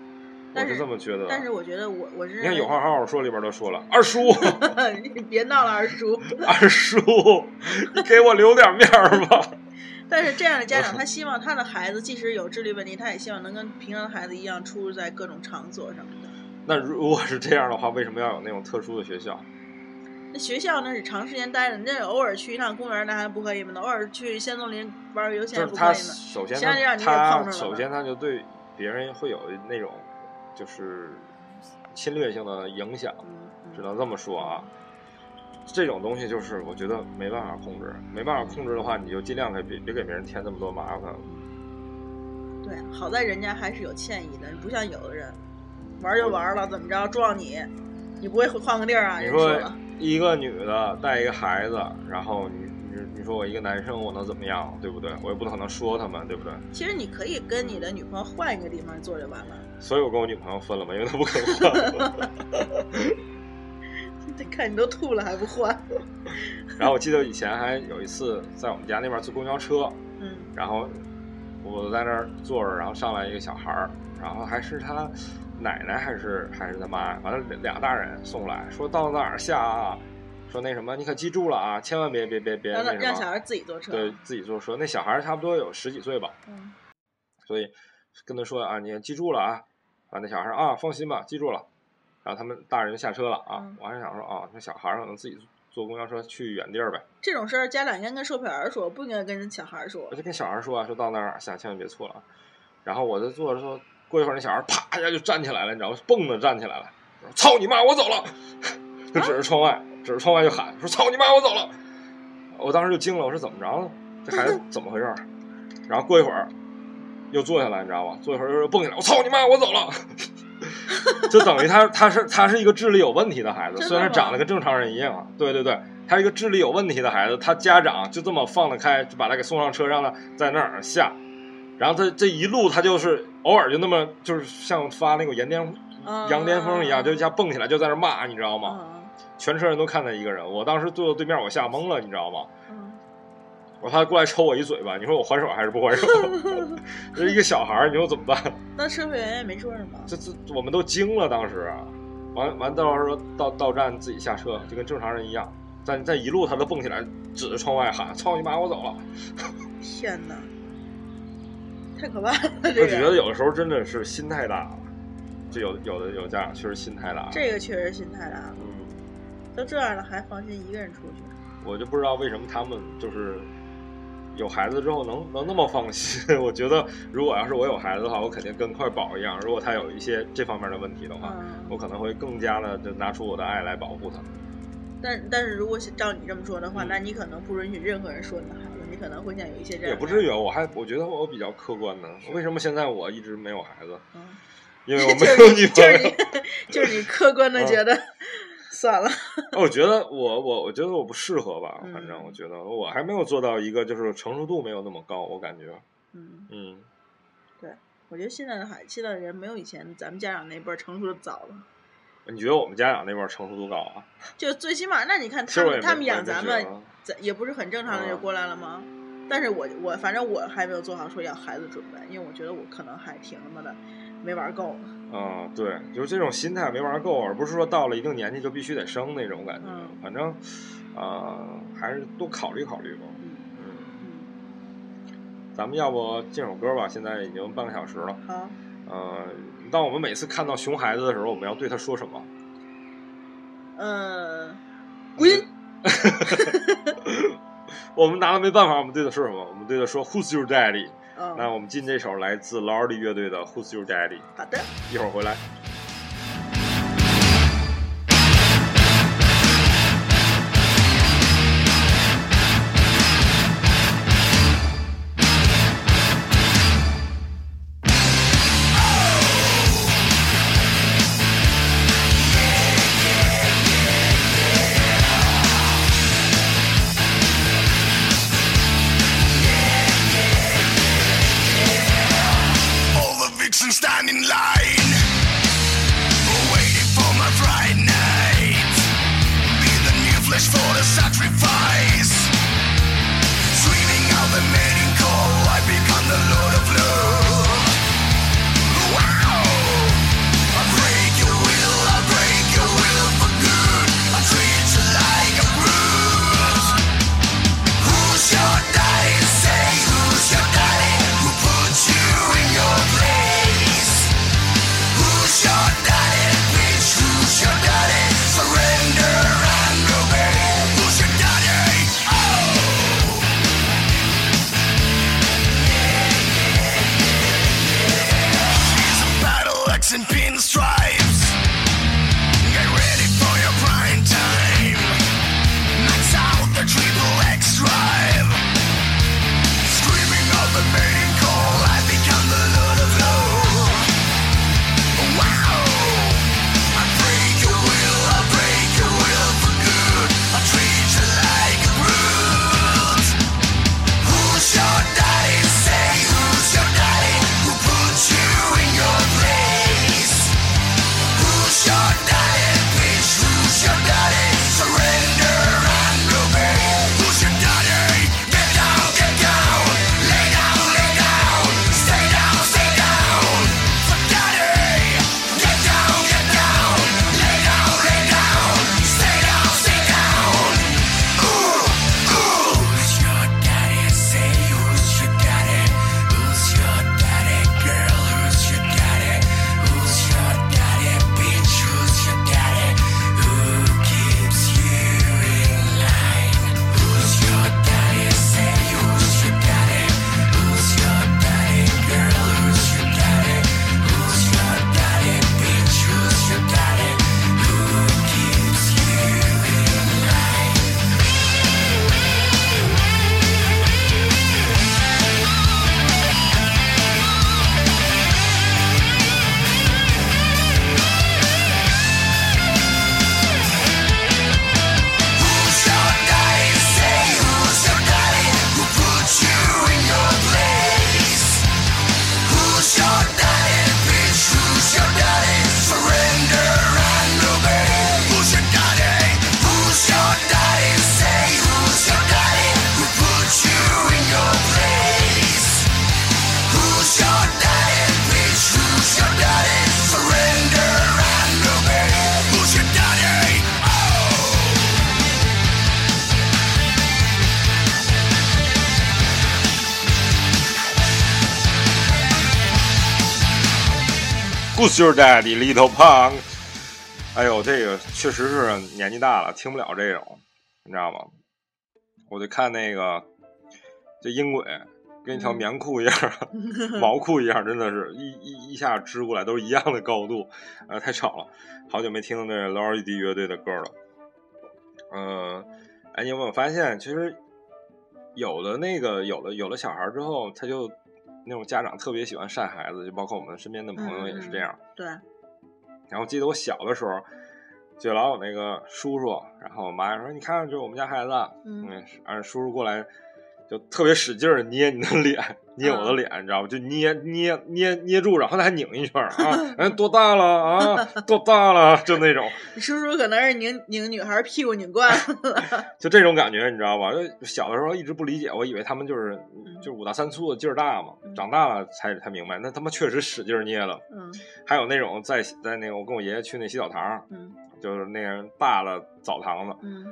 但是这么觉得。但是我觉得我我是你看《有话好好说》里边都说了，二叔，你别闹了，二叔。二叔，你给我留点面儿吧。但是这样的家长，他希望他的孩子即使有智力问题，他也希望能跟平常的孩子一样出入在各种场所什么的。那如果是这样的话，为什么要有那种特殊的学校？那学校那是长时间待着，那偶尔去一趟公园，那还不可以吗？那偶尔去仙踪林玩个游戏还不可以吗？首先他首先他就对别人会有那种就是侵略性的影响，嗯只能这么说啊。这种东西就是我觉得没办法控制，没办法控制的话，你就尽量给别别给别人添这么多麻烦。对，好在人家还是有歉意的，不像有的人玩就玩了，怎么着撞你，你不会换个地儿啊？你说一个女的带一个孩子，然后你你你说我一个男生我能怎么样，对不对？我也不可能说他们，对不对？其实你可以跟你的女朋友换一个地方坐就完了。所以我跟我女朋友分了嘛，因为她不肯换。这 看你都吐了还不换，然后我记得以前还有一次在我们家那边坐公交车，嗯然后我在那儿坐着，然后上来一个小孩儿，然后还是他奶奶还是还是他妈，反正俩大人送来说到哪儿下啊，说那什么，你可记住了啊，千万别别别别让小孩自己坐车。对自己坐车。那小孩差不多有十几岁吧，嗯所以跟他说啊，你记住了啊，啊，那小孩儿啊，放心吧，记住了。然后他们大人就下车了啊，嗯我还想说啊，那小孩儿可能自己坐公交车去远地儿呗，这种事儿家长应该跟售票员说，不应该跟小孩说我。就跟小孩儿说啊，说到那儿下千万别错了啊。然后我在坐着说，过一会儿那小孩儿啪一下就站起来了，你知道吗？蹦着站起来了，说操你妈，我走了，就指着窗外，指着窗外就喊说操你妈，我走了。我当时就惊了，我说怎么着了？这孩子 怎么回事儿？然后过一会儿又坐下来，你知道吗？坐一会儿又蹦起来，我操你妈，我走了。就等于他他是他是一个智力有问题的孩子，虽然长得跟正常人一样，对对对，他是一个智力有问题的孩子，他家长就这么放得开，就把他给送上车，让他在那儿下，然后他这一路他就是偶尔就那么就是像发那个羊癫嗯羊癫疯一样，就一下蹦起来就在那骂，你知道吗？嗯全车人都看他一个人，我当时坐对面我吓懵了，你知道吗？嗯我怕他过来抽我一嘴巴，你说我还手还是不还手？这一个小孩儿，你说怎么办？那售票员也没说什么。这这我们都惊了，当时啊，完完到时候到到站自己下车，就跟正常人一样，在在一路他都蹦起来，指着窗外喊：“操你妈，我走了 天哪，太可怕了！！”我这个觉得有的时候真的是心太大了，就有有的有家长确实心太大了。这个确实心太大了，嗯，都这样了还放心一个人出去。我就不知道为什么他们就是有孩子之后能能那么放心。我觉得如果要是我有孩子的话，我肯定跟块宝一样，如果他有一些这方面的问题的话，嗯，我可能会更加的就拿出我的爱来保护他。但但是如果是照你这么说的话，嗯那你可能不允许任何人说你的孩子，你可能会像有一些这样。也不至于，。我还我觉得我比较客观呢。为什么现在我一直没有孩子？嗯，因为 我没有女朋友。你 就是你客观的嗯觉得算了。我觉得我我我觉得我不适合吧，嗯反正我觉得我还没有做到一个就是成熟度没有那么高，我感觉，嗯，嗯，我觉得现在的孩，现在的人没有以前咱们家长那辈儿成熟的早了。你觉得我们家长那边成熟度高啊？就最起码，那你看他们他们养咱们，咱也不是很正常的就嗯过来了吗？但是我我反正我还没有做好说要孩子准备，因为我觉得我可能还挺他妈的没玩够。嗯，对，就是这种心态没玩够，而不是说到了一定年纪就必须得生那种感觉。嗯反正，呃，还是多考虑考虑吧。嗯嗯，嗯，咱们要不进首歌吧？现在已经半个小时了。好，呃，当我们每次看到熊孩子的时候，我们要对他说什么？呃，滚！我们拿他没办法，我们对他说什么？我们对他说 Who's your daddy？、嗯，那我们进这首来自 Lordy 乐队的 Who's your daddy？好的。一会儿回来。Who's your daddy, little punk？哎呦，这个确实是年纪大了，听不了这种，你知道吗？我就看那个这音轨，跟一条棉裤一样，毛裤一样，真的是一一一下织过来都是一样的高度，呃，太吵了，好久没听那 Lord 乐队的歌了。嗯，哎，你有没有发现，其实有的那个有了有了小孩之后，他就那种家长特别喜欢晒孩子，就包括我们身边的朋友也是这样。对，然后记得我小的时候，就老有那个叔叔，然后我妈说：“你看，这是我们家孩子。”嗯，嗯叔叔过来，就特别使劲儿捏你的脸。捏我的脸，你知道吗？就捏捏捏捏住，然后他还拧一圈儿啊！哎，多大了啊？多大了？就那种。叔叔可能是拧拧女孩屁股拧惯了。就这种感觉，你知道吧？就小的时候一直不理解，我以为他们就是就是五大三粗的劲儿大嘛。长大了才才明白，那他妈确实使劲捏了。嗯。还有那种在在那个，我跟我爷爷去那洗澡堂，嗯，就是那样大的澡堂子，嗯。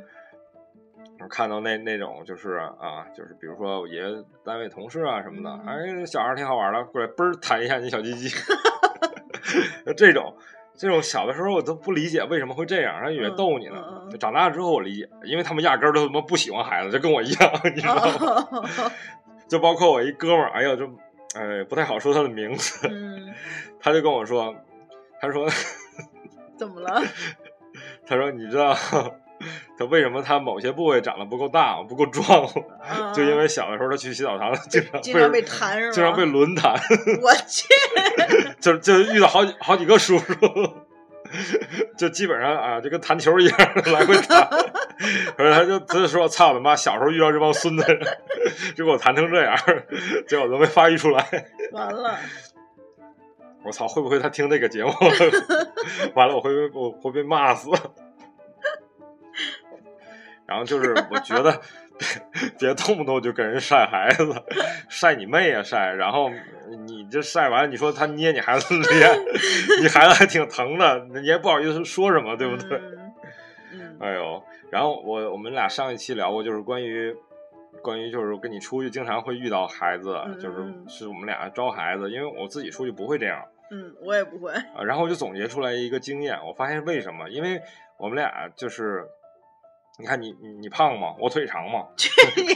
看到那那种就是啊，就是比如说我爷爷单位同事啊什么的，哎，小孩挺好玩的，过来嘣儿弹一下你小鸡鸡，这种这种小的时候我都不理解为什么会这样，他以为逗你呢。长大了之后我理解，因为他们压根儿都他妈不喜欢孩子，就跟我一样，你知道吗？就包括我一哥们儿，哎呀，就哎不太好说他的名字，他就跟我说，他说怎么了？他说你知道。他为什么他某些部位长得不够大，不够壮？就因为小的时候他去洗澡堂，经常经常被弹，是经常被轮弹。我去，就就遇到好几好几个叔叔，就基本上啊，就跟弹球一样来回弹。而且他就他就说：“操他妈，小时候遇到这帮孙子，就给我弹成这样，结果都没发育出来。”完了，我操，会不会他听这个节目？完了，我会我会被骂死。然后就是，我觉得别动不动就跟人晒孩子，晒你妹啊晒！然后你这晒完，你说他捏你孩子脸，你孩子还挺疼的，你也不好意思说什么，对不对？哎呦，然后我我们俩上一期聊过，就是关于关于就是跟你出去经常会遇到孩子，就是是我们俩招孩子，因为我自己出去不会这样。嗯，我也不会。啊，然后我就总结出来一个经验，我发现为什么？因为我们俩就是。你看你你你胖吗？我腿长吗？去你！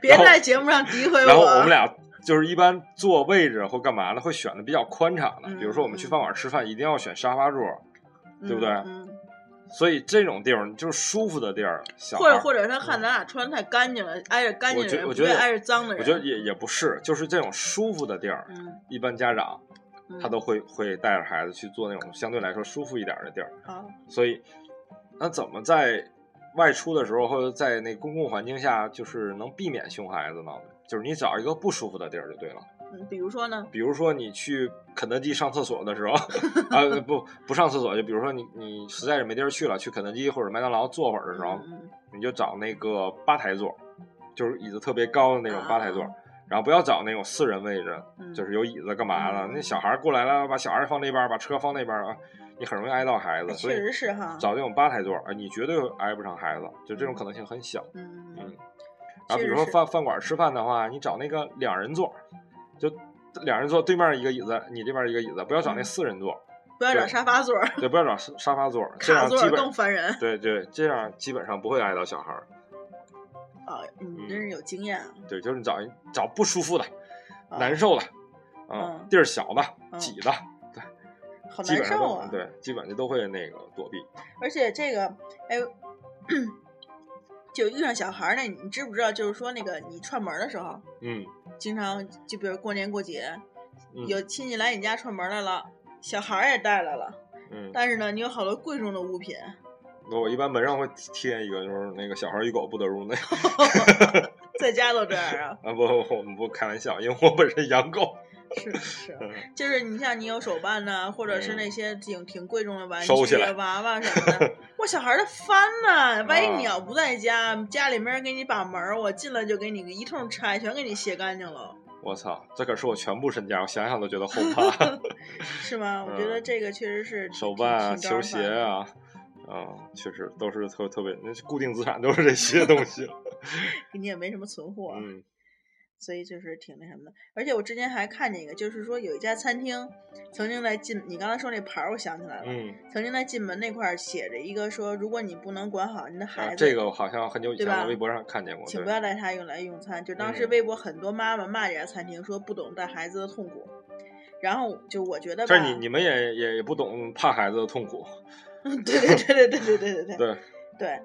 别在节目上诋毁我。然后我们俩就是一般坐位置或干嘛的，会选的比较宽敞的。比如说我们去饭馆吃饭，一定要选沙发桌，对不对？所以这种地方就是舒服的地儿。或者或者他看咱俩穿太干净了，挨着干净我觉得挨着脏的人。我觉得也也不是，就是这种舒服的地儿。嗯。一般家长他都会会带着孩子去做那种相对来说舒服一点的地儿。啊。所以那怎么在？外出的时候或者在那公共环境下，就是能避免熊孩子呢？就是你找一个不舒服的地儿就对了。嗯，比如说呢？比如说你去肯德基上厕所的时候，啊不不上厕所，就比如说你你实在是没地儿去了，去肯德基或者麦当劳坐会儿的时候，你就找那个吧台座，就是椅子特别高的那种吧台座，然后不要找那种四人位置，就是有椅子干嘛的？那小孩过来了，把小孩放那边，把车放那边啊。你很容易挨到孩子，确实是哈。找这种吧台座，啊，你绝对挨不上孩子，就这种可能性很小。嗯嗯。然后比如说饭饭馆吃饭的话，你找那个两人座，就两人座对面一个椅子，你这边一个椅子，不要找那四人座。不要找沙发座。对，不要找沙发座，这样基本更烦人。对对，这样基本上不会挨到小孩。啊，你真是有经验啊。对，就是找一找不舒服的、难受的，啊，地儿小的、挤的。对好难受啊！对，基本就都会那个躲避。而且这个，哎，就遇上小孩儿呢，你知不知道？就是说那个你串门的时候，嗯，经常就比如过年过节，有亲戚来你家串门来了，小孩儿也带来了，嗯，但是呢，你有好多贵重的物品。我一般门上会贴一个，就是那个小孩与狗不得入内。在家都这样啊？啊不，我们不开玩笑，因为我本身养狗。是 是，就是你像你有手办呐，或者是那些挺挺贵重的玩具、娃娃什么的，我小孩儿他翻呢，万一你要不在家，家里没人给你把门，我进来就给你一通拆，全给你卸干净了。我操，这可是我全部身家，我想想都觉得后怕。是吗？我觉得这个确实是手办啊、球鞋啊，啊，确实都是特特别，那固定资产都是这些东西。你也没什么存货。嗯。所以就是挺那什么的。而且我之前还看见一个，就是说有一家餐厅曾经在进你刚才说那牌儿，我想起来了，嗯，曾经在进门那块儿写着一个说，如果你不能管好你的孩啊子，这个我好像很久以前在微博上看见过，请不要带他用来用餐。就当时嗯微博很多妈妈骂这家餐厅，说不懂带孩子的痛苦。然后就我觉得吧，这你你们也也也不懂怕孩子的痛苦，对对对对对对对对对对，对，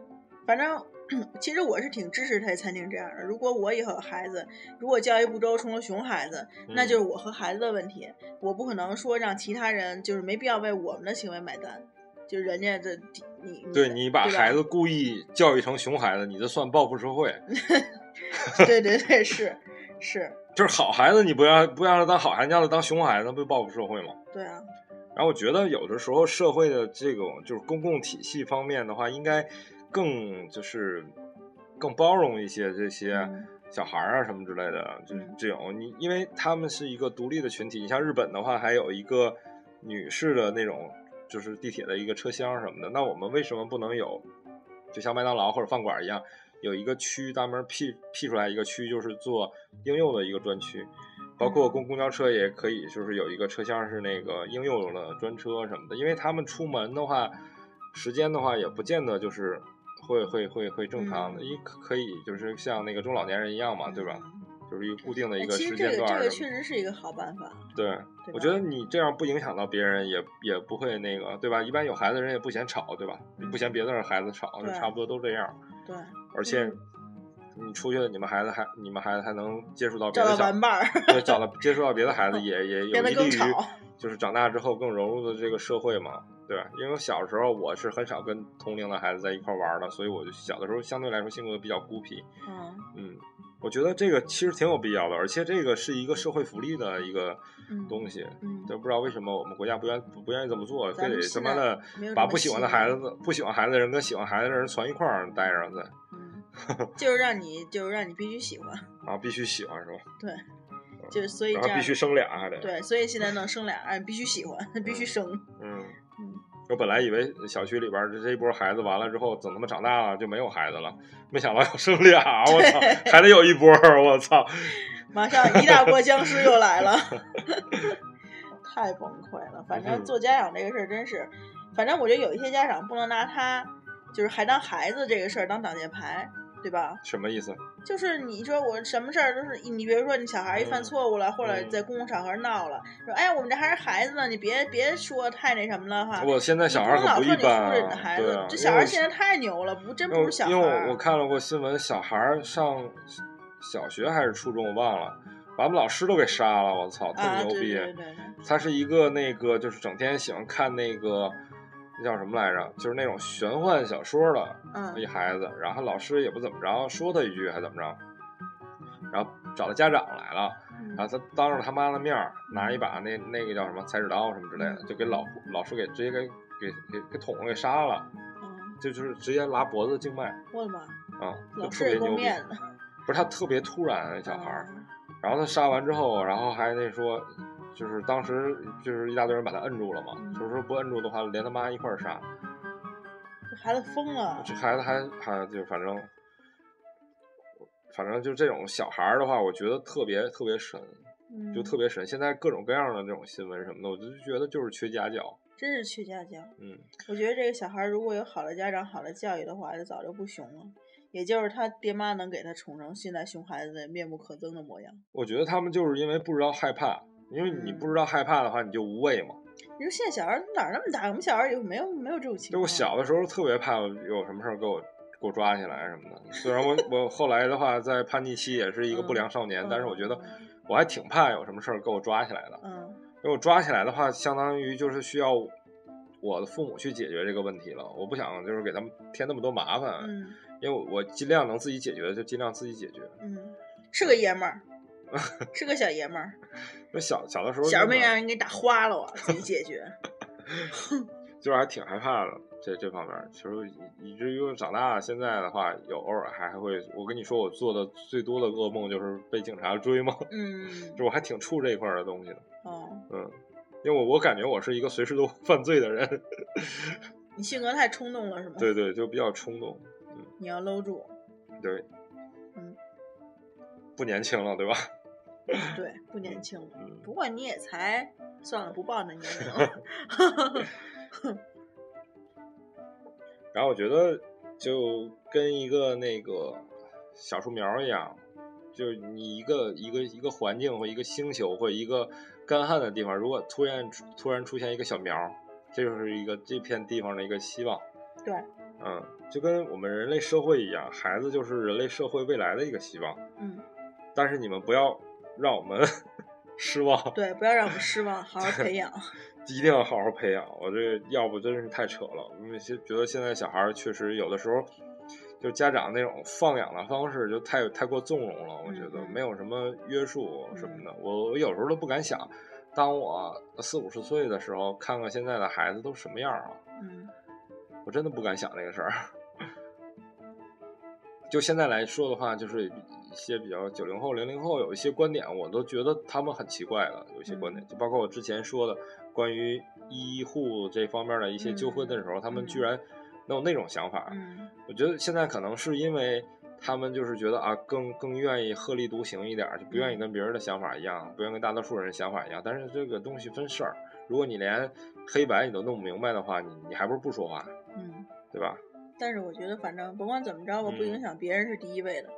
反正 其实我是挺支持他餐厅这样的。如果我以后有孩子，如果教育不周成了熊孩子，那嗯就是我和孩子的问题。我不可能说让其他人就是没必要为我们的行为买单，就是人家的你对你把孩子故意教育成熊孩子，你这算报复社会。对对对是是，就是好孩子，你不让不让他当好孩子，你让他当熊孩子，那不就报复社会吗？对啊，然后我觉得有的时候社会的这种就是公共体系方面的话，应该更就是更包容一些这些嗯。小孩儿啊什么之类的，就是嗯。这种。你因为他们是一个独立的群体，你像日本的话，还有一个女士的那种就是地铁的一个车厢什么的，那我们为什么不能有，就像麦当劳或者饭馆一样？有一个区专门辟辟出来一个区，就是做婴幼的一个专区，包括公公交车也可以，就是有一个车厢是那个婴幼的专车什么的，因为他们出门的话，时间的话也不见得就是会会会会正常的，嗯一可可以就是像那个中老年人一样嘛，对吧？嗯就是一个固定的一哎个时其实这个这。个确实是一个好办法，对，对我觉得你这样不影响到别人，也也不会那个，对吧？一般有孩子的人也不嫌吵，对吧？嗯不嫌别的人孩子吵，就差不多都这样。对，而且嗯你出去了，你们孩子还你们孩子还能接触到别找到的小，玩伴儿，对，找到接触到别的孩子 也也有利于，就是长大之后更融入的这个社会嘛，对吧？因为小时候我是很少跟同龄的孩子在一块玩的，所以我就小的时候相对来说性格比较孤僻。嗯嗯，我觉得这个其实挺有必要的，而且这个是一个社会福利的一个嗯东西。嗯，就不知道为什么我们国家不愿不不愿意这么做，非得他妈的把不喜欢的孩子、不喜欢孩子的人跟喜欢孩子的人攒一块儿待着在，嗯，就是让你就是让你必须喜欢，啊必须喜欢是吧？对，就是所以这样必须生俩还得。对，所以现在能生俩，哎，必须喜欢，必须生，嗯，嗯，我本来以为小区里边儿这这一波孩子完了之后，等他们长大了就没有孩子了，没想到要生俩，我操，还得有一波儿，我操！马上一大波僵尸又来了，太崩溃了。反正嗯做家长这个事儿真是，反正我觉得有一些家长不能拿他就是还当孩子这个事儿当挡箭牌，对吧？什么意思？就是你说我什么事儿都是你，比如说你小孩一犯嗯错误了，或者嗯在公共场合闹了，说哎呀我们这还是孩子呢，你别别说太那什么了哈。我现在小孩可不能老说你一般护着你的啊，孩子，这小孩现在太牛了，不真不是小孩因为。我我看了过新闻，小孩儿上小学还是初中我忘了，把我们老师都给杀了，我操，特啊，牛逼！对对对对，他是一个那个就是整天喜欢看那个那叫什么来着，就是那种玄幻小说的嗯。一孩子，然后老师也不怎么着，说他一句还怎么着，然后找他家长来了，嗯。然后他当着他妈的面儿拿一把那那个叫什么裁纸刀什么之类的，嗯。就给老老师给直接给给给给捅了给杀了，嗯，就就是直接拉脖子静脉我的妈，啊，就特别牛逼。不是他特别突然那，小孩然后他杀完之后，然后还那说，就是当时就是一大堆人把他摁住了嘛，嗯就是说不摁住的话，连他妈一块儿杀。这孩子疯了这，孩子还还就反正，反正就这种小孩儿的话，我觉得特别特别神，就嗯特别神。现在各种各样的这种新闻什么的，我就觉得就是缺家教。真是缺家教。嗯，我觉得这个小孩儿如果有好的家长、好的教育的话，就早就不熊了。也就是他爹妈能给他宠成现在熊孩子的面目可憎的模样。我觉得他们就是因为不知道害怕，因为你嗯不知道害怕的话，你就无畏嘛。你说现在小孩儿哪儿那么大？我们小孩儿有没有没有这种情况？就我小的时候特别怕有什么事儿给我给我抓起来什么的。虽然我 我后来的话在叛逆期也是一个不良少年，嗯但是我觉得我还挺怕有什么事儿给我抓起来的。嗯，因为我抓起来的话，相当于就是需要我的父母去解决这个问题了。我不想就是给他们添那么多麻烦，嗯因为我我尽量能自己解决的就尽量自己解决。嗯嗯，是个爷们儿，是个小爷们儿，那小小的时候小时候没让人给打花了，我自己解决。就是还挺害怕的这这方面儿，其实以以至于长大现在的话，有偶尔还会，我跟你说我做的最多的噩梦就是被警察追嘛，嗯，就我还挺怵这一块儿的东西的，哦，嗯，因为我我感觉我是一个随时都犯罪的人，你性格太冲动了是吗？对对，就比较冲动，嗯你要搂住。对，嗯，不年轻了，对吧？对，不年轻不过你也才算了，不报那年龄。然后我觉得就跟一个那个小树苗一样，就是你一个一个一个环境或一个星球或一个干旱的地方，如果突然突然出现一个小苗，这就是一个这片地方的一个希望。对，嗯，就跟我们人类社会一样，孩子就是人类社会未来的一个希望。嗯，但是你们不要让我们 失望，对，不要让我们失望，好好培养。一定要好好培养。我这要不真是太扯了，因为现觉得现在小孩确实有的时候，就家长那种放养的方式就太太过纵容了。我觉得没有什么约束什么的，我我有时候都不敢想，当我四五十岁的时候，看看现在的孩子都什么样啊！嗯我真的不敢想这个事儿。就现在来说的话，就是一些比较九零后、零零后有一些观点，我都觉得他们很奇怪的。有一些观点，嗯就包括我之前说的关于医护这方面的一些纠纷的时候，他们居然能有那种想法。嗯我觉得现在可能是因为他们就是觉得啊，更更愿意鹤立独行一点，就不愿意跟别人的想法一样，不愿意跟大多数人想法一样。但是这个东西分事儿，如果你连黑白你都弄不明白的话，你你还不如不说话，嗯。对吧？但是我觉得，反正甭管怎么着吧，不影嗯响别人是第一位的，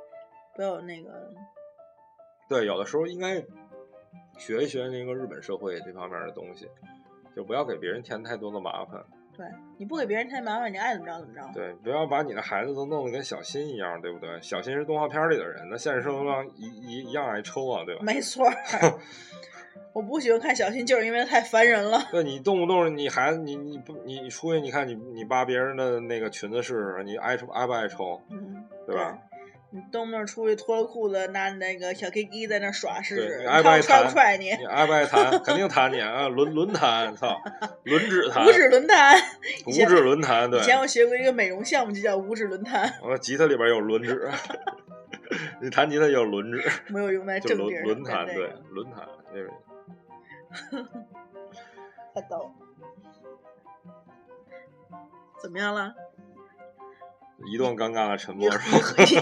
不要有那个。对，有的时候应该学一学那个日本社会这方面的东西，就不要给别人添太多的麻烦。对，你不给别人添麻烦，你爱怎么着怎么着。对，不要把你的孩子都弄得跟小新一样，对不对？小新是动画片里的人，那现实生活中一一一样爱抽啊，对吧？没错。我不喜欢看小新，就是因为他太烦人了。对你动不动你孩子你你不你出去你看你你扒别人的那个裙子试试，你爱抽爱不爱抽，嗯，对吧？你动不动出去脱了裤子，拿那个小 K K 在那耍试试，爱不爱弹不踹你？你爱不爱弹？肯定弹你啊，轮轮弹，操，轮指弹，五指轮弹。五指轮弹，对以。前我学过一个美容项目，就叫五指轮弹，我吉他里边有轮指，你弹吉他有轮指，没有用在正地儿。轮弹，对，轮弹，那个 太逗。怎么样了？一段尴尬的沉默？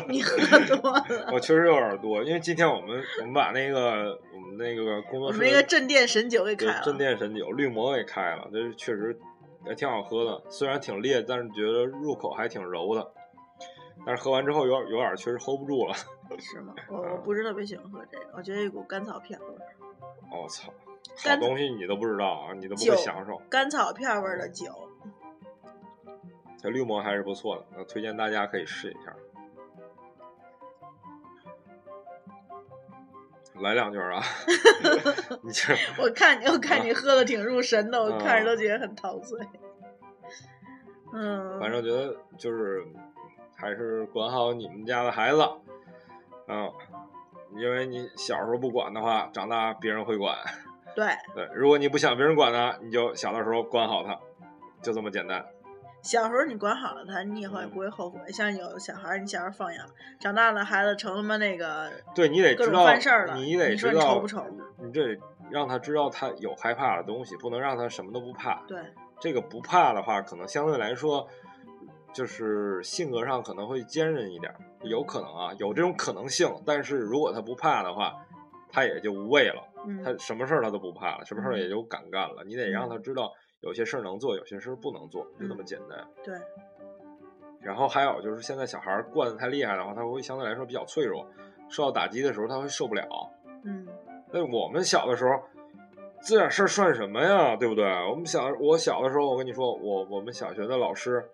你你喝多了。我确实有点多，因为今天我们我们把那个我们那个工作室我们那个镇店神酒给开了。镇店神酒绿魔给开了，这是确实也挺好喝的，虽然挺烈，但是觉得入口还挺柔的。但是喝完之后有点有点确实 hold 不住了。是吗？我我不是特别喜欢喝这个，我觉得一股甘草片味儿，我、操，好东西你都不知道啊，你都不会享受。甘草片味儿的酒。这绿膜还是不错的，那推荐大家可以试一下。来两句啊！你这我看你，我看你喝的挺入神的，我啊看着都觉得很陶醉。嗯，反正觉得就是还是管好你们家的孩子，嗯，因为你小时候不管的话，长大别人会管。对，对，如果你不想别人管呢，你就小的时候管好他，就这么简单。小时候你管好了他，你以后也不会后悔。像有的小孩儿，你小时候放养，长大了孩子成他妈那个，对你得知道犯事儿了你得说知道，你丑不丑你这让他知道他有害怕的东西，不能让他什么都不怕。对，这个不怕的话，可能相对来说，就是性格上可能会坚韧一点儿，有可能啊，有这种可能性。但是如果他不怕的话，他也就无畏了，他嗯，什么事儿他都不怕了，什么事儿嗯也就敢干了。你得让他知道，有些事儿能做，有些事儿不能做，就这么嗯简单。对，然后还有就是，现在小孩惯得太厉害的话，他会相对来说比较脆弱，受到打击的时候他会受不了。嗯，那我们小的时候，这点事儿算什么呀？对不对？我们小我小的时候，我跟你说，我我们小学的老师，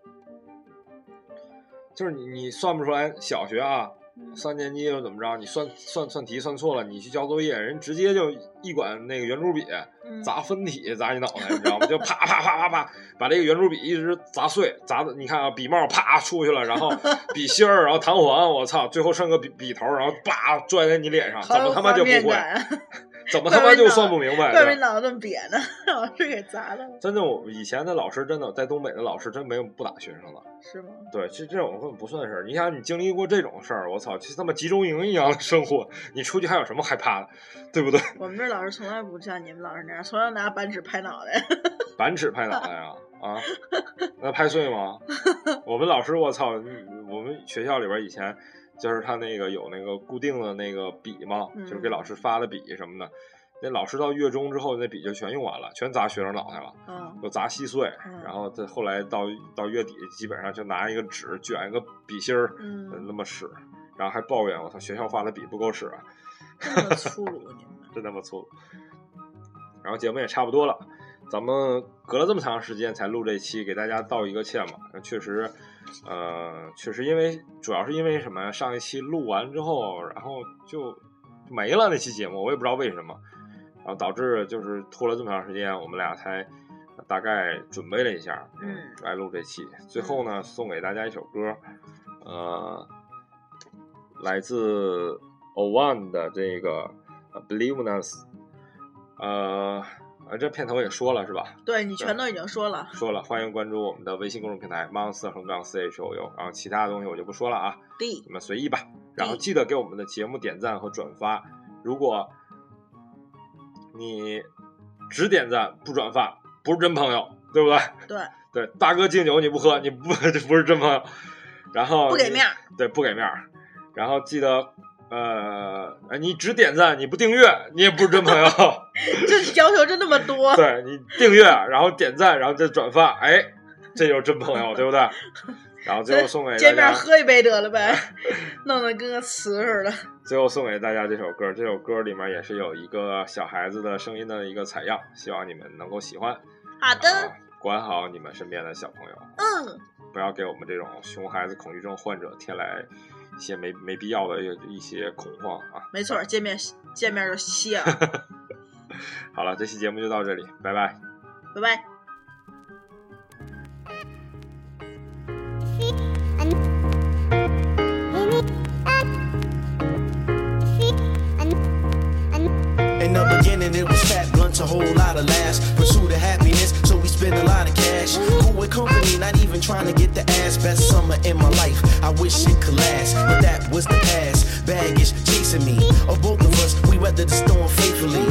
就是你你算不出来，小学啊，嗯三年级又怎么着？你算算算题算错了，你去交作业，人直接就一管那个圆珠笔嗯砸分体，砸你脑袋，你知道吗？就啪啪啪啪啪，把这个圆珠笔一直砸碎，砸的你看啊，笔帽啪出去了，然后 笔芯儿，然后弹簧，我操，最后剩个笔笔头，然后叭拽在你脸上，怎么他妈就不会？怎么他妈就算不明白？怪不得脑子这么瘪呢，让老师给砸了，真的，我以前的老师真的在东北的老师真没有不打学生的。是吗？对，这这种根本不算事儿。你想，你经历过这种事儿，我操，就他妈集中营一样的生活，你出去还有什么害怕的，对不对？我们这老师从来不像你们老师那样，从来拿板纸拍脑袋。板纸拍脑袋啊？啊，那拍碎吗？我们老师，我操，我们学校里边以前就是他那个有那个固定的那个笔嘛，就是给嗯老师发的笔什么的。那老师到月中之后，那笔就全用完了，全砸学生脑袋了，嗯都砸稀碎。嗯然后他后来到到月底，基本上就拿一个纸卷一个笔芯儿，嗯那么使，然后还抱怨我操，学校发的笔不够使啊。这么粗鲁你们。真他妈粗鲁。然后节目也差不多了，咱们隔了这么长时间才录这期，给大家道一个歉嘛。确实，呃，确实因为主要是因为什么呀？上一期录完之后，然后就没了那期节目，我也不知道为什么，然后导致就是拖了这么长时间，我们俩才大概准备了一下，嗯来录这期。最后呢，送给大家一首歌，呃，来自 O One 的这个呃 Believe Us，呃，呃，这片头也说了是吧？对你全都已经说了。说了，欢迎关注我们的微信公众平台 Monster 横杠 C H O U，然后其他的东西我就不说了啊，D 你们随意吧。然后记得给我们的节目点赞和转发，如果你只点赞不转发，不是真朋友，对不对？对，对，大哥敬酒你不喝，你不 这不是真朋友。然后不给面儿，对，不给面儿。然后记得，呃，哎你只点赞，你不订阅，你也不是真朋友。这要求真那么多。对你订阅，然后点赞，然后再转发，哎，这就是真朋友，对不对？然后最后送给见面，喝一杯得了呗，弄得跟个瓷似的。最后送给大家这首歌。这首歌里面也是有一个小孩子的声音的一个采样，希望你们能够喜欢。好的啊，管好你们身边的小朋友，嗯，不要给我们这种熊孩子恐惧症患者添来一些没没必要的一一些恐慌啊。没错，见面见面就歇了，好了，这期节目就到这里，拜拜。拜拜。In the beginning, it was fat blunts, a whole lot of laughs. Even trying to get the ass. Best summer in my life, I wish it could last. But that was the past. Baggage chasing me, or both of us, we weathered the storm faithfully.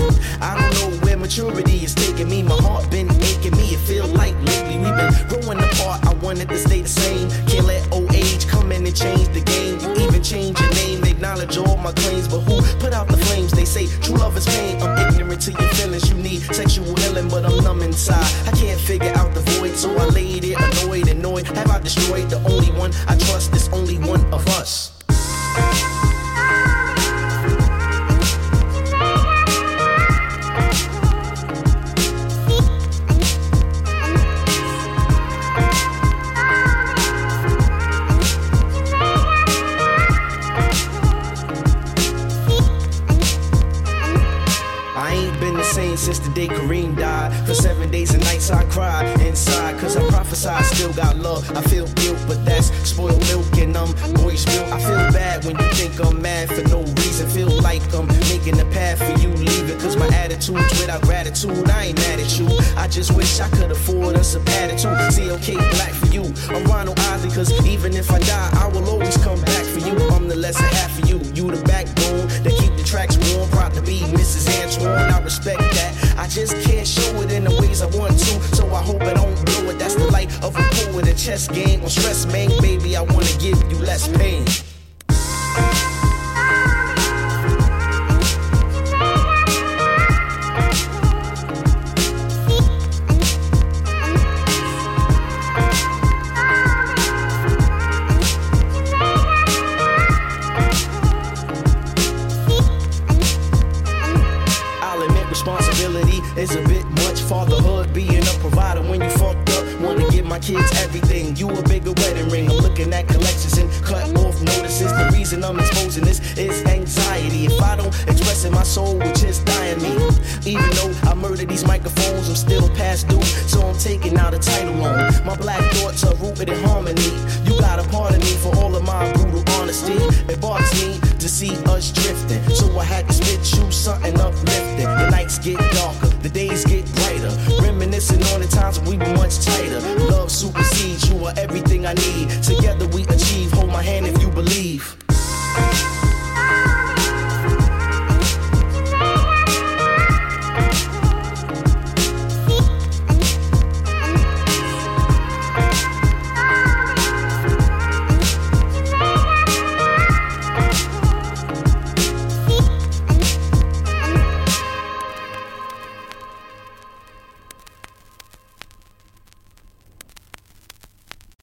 I don't know where maturity is taking me. My heart been aching me. It feel like lately we've been growing apart. I wanted to stay the same. Can't let old age come in and change the game. You even change your name, acknowledge all my claims. But who put out the flames? They say true love is pain. I'm ignorant to your feelings. You need sexual healing, but I'm numb inside. I can't figure out the void, so I laid it annoyed, annoyed. Have I destroyed the only one I trust? There's only one of us. Day Kareem died. For seven days and nights I cried inside. Cause I prophesied, still got love. I feel guilt, but that's spoiled milk and um boyish milk. I feel bad when you think I'm mad for no reason. Feel like I'm making the path for you leaving. Cause my attitude's without gratitude. I ain't mad at you. I just wish I could afford us a attitude. See, okay, black for you. I'm Ronald Isley, cause even if I die, chess game. On stress,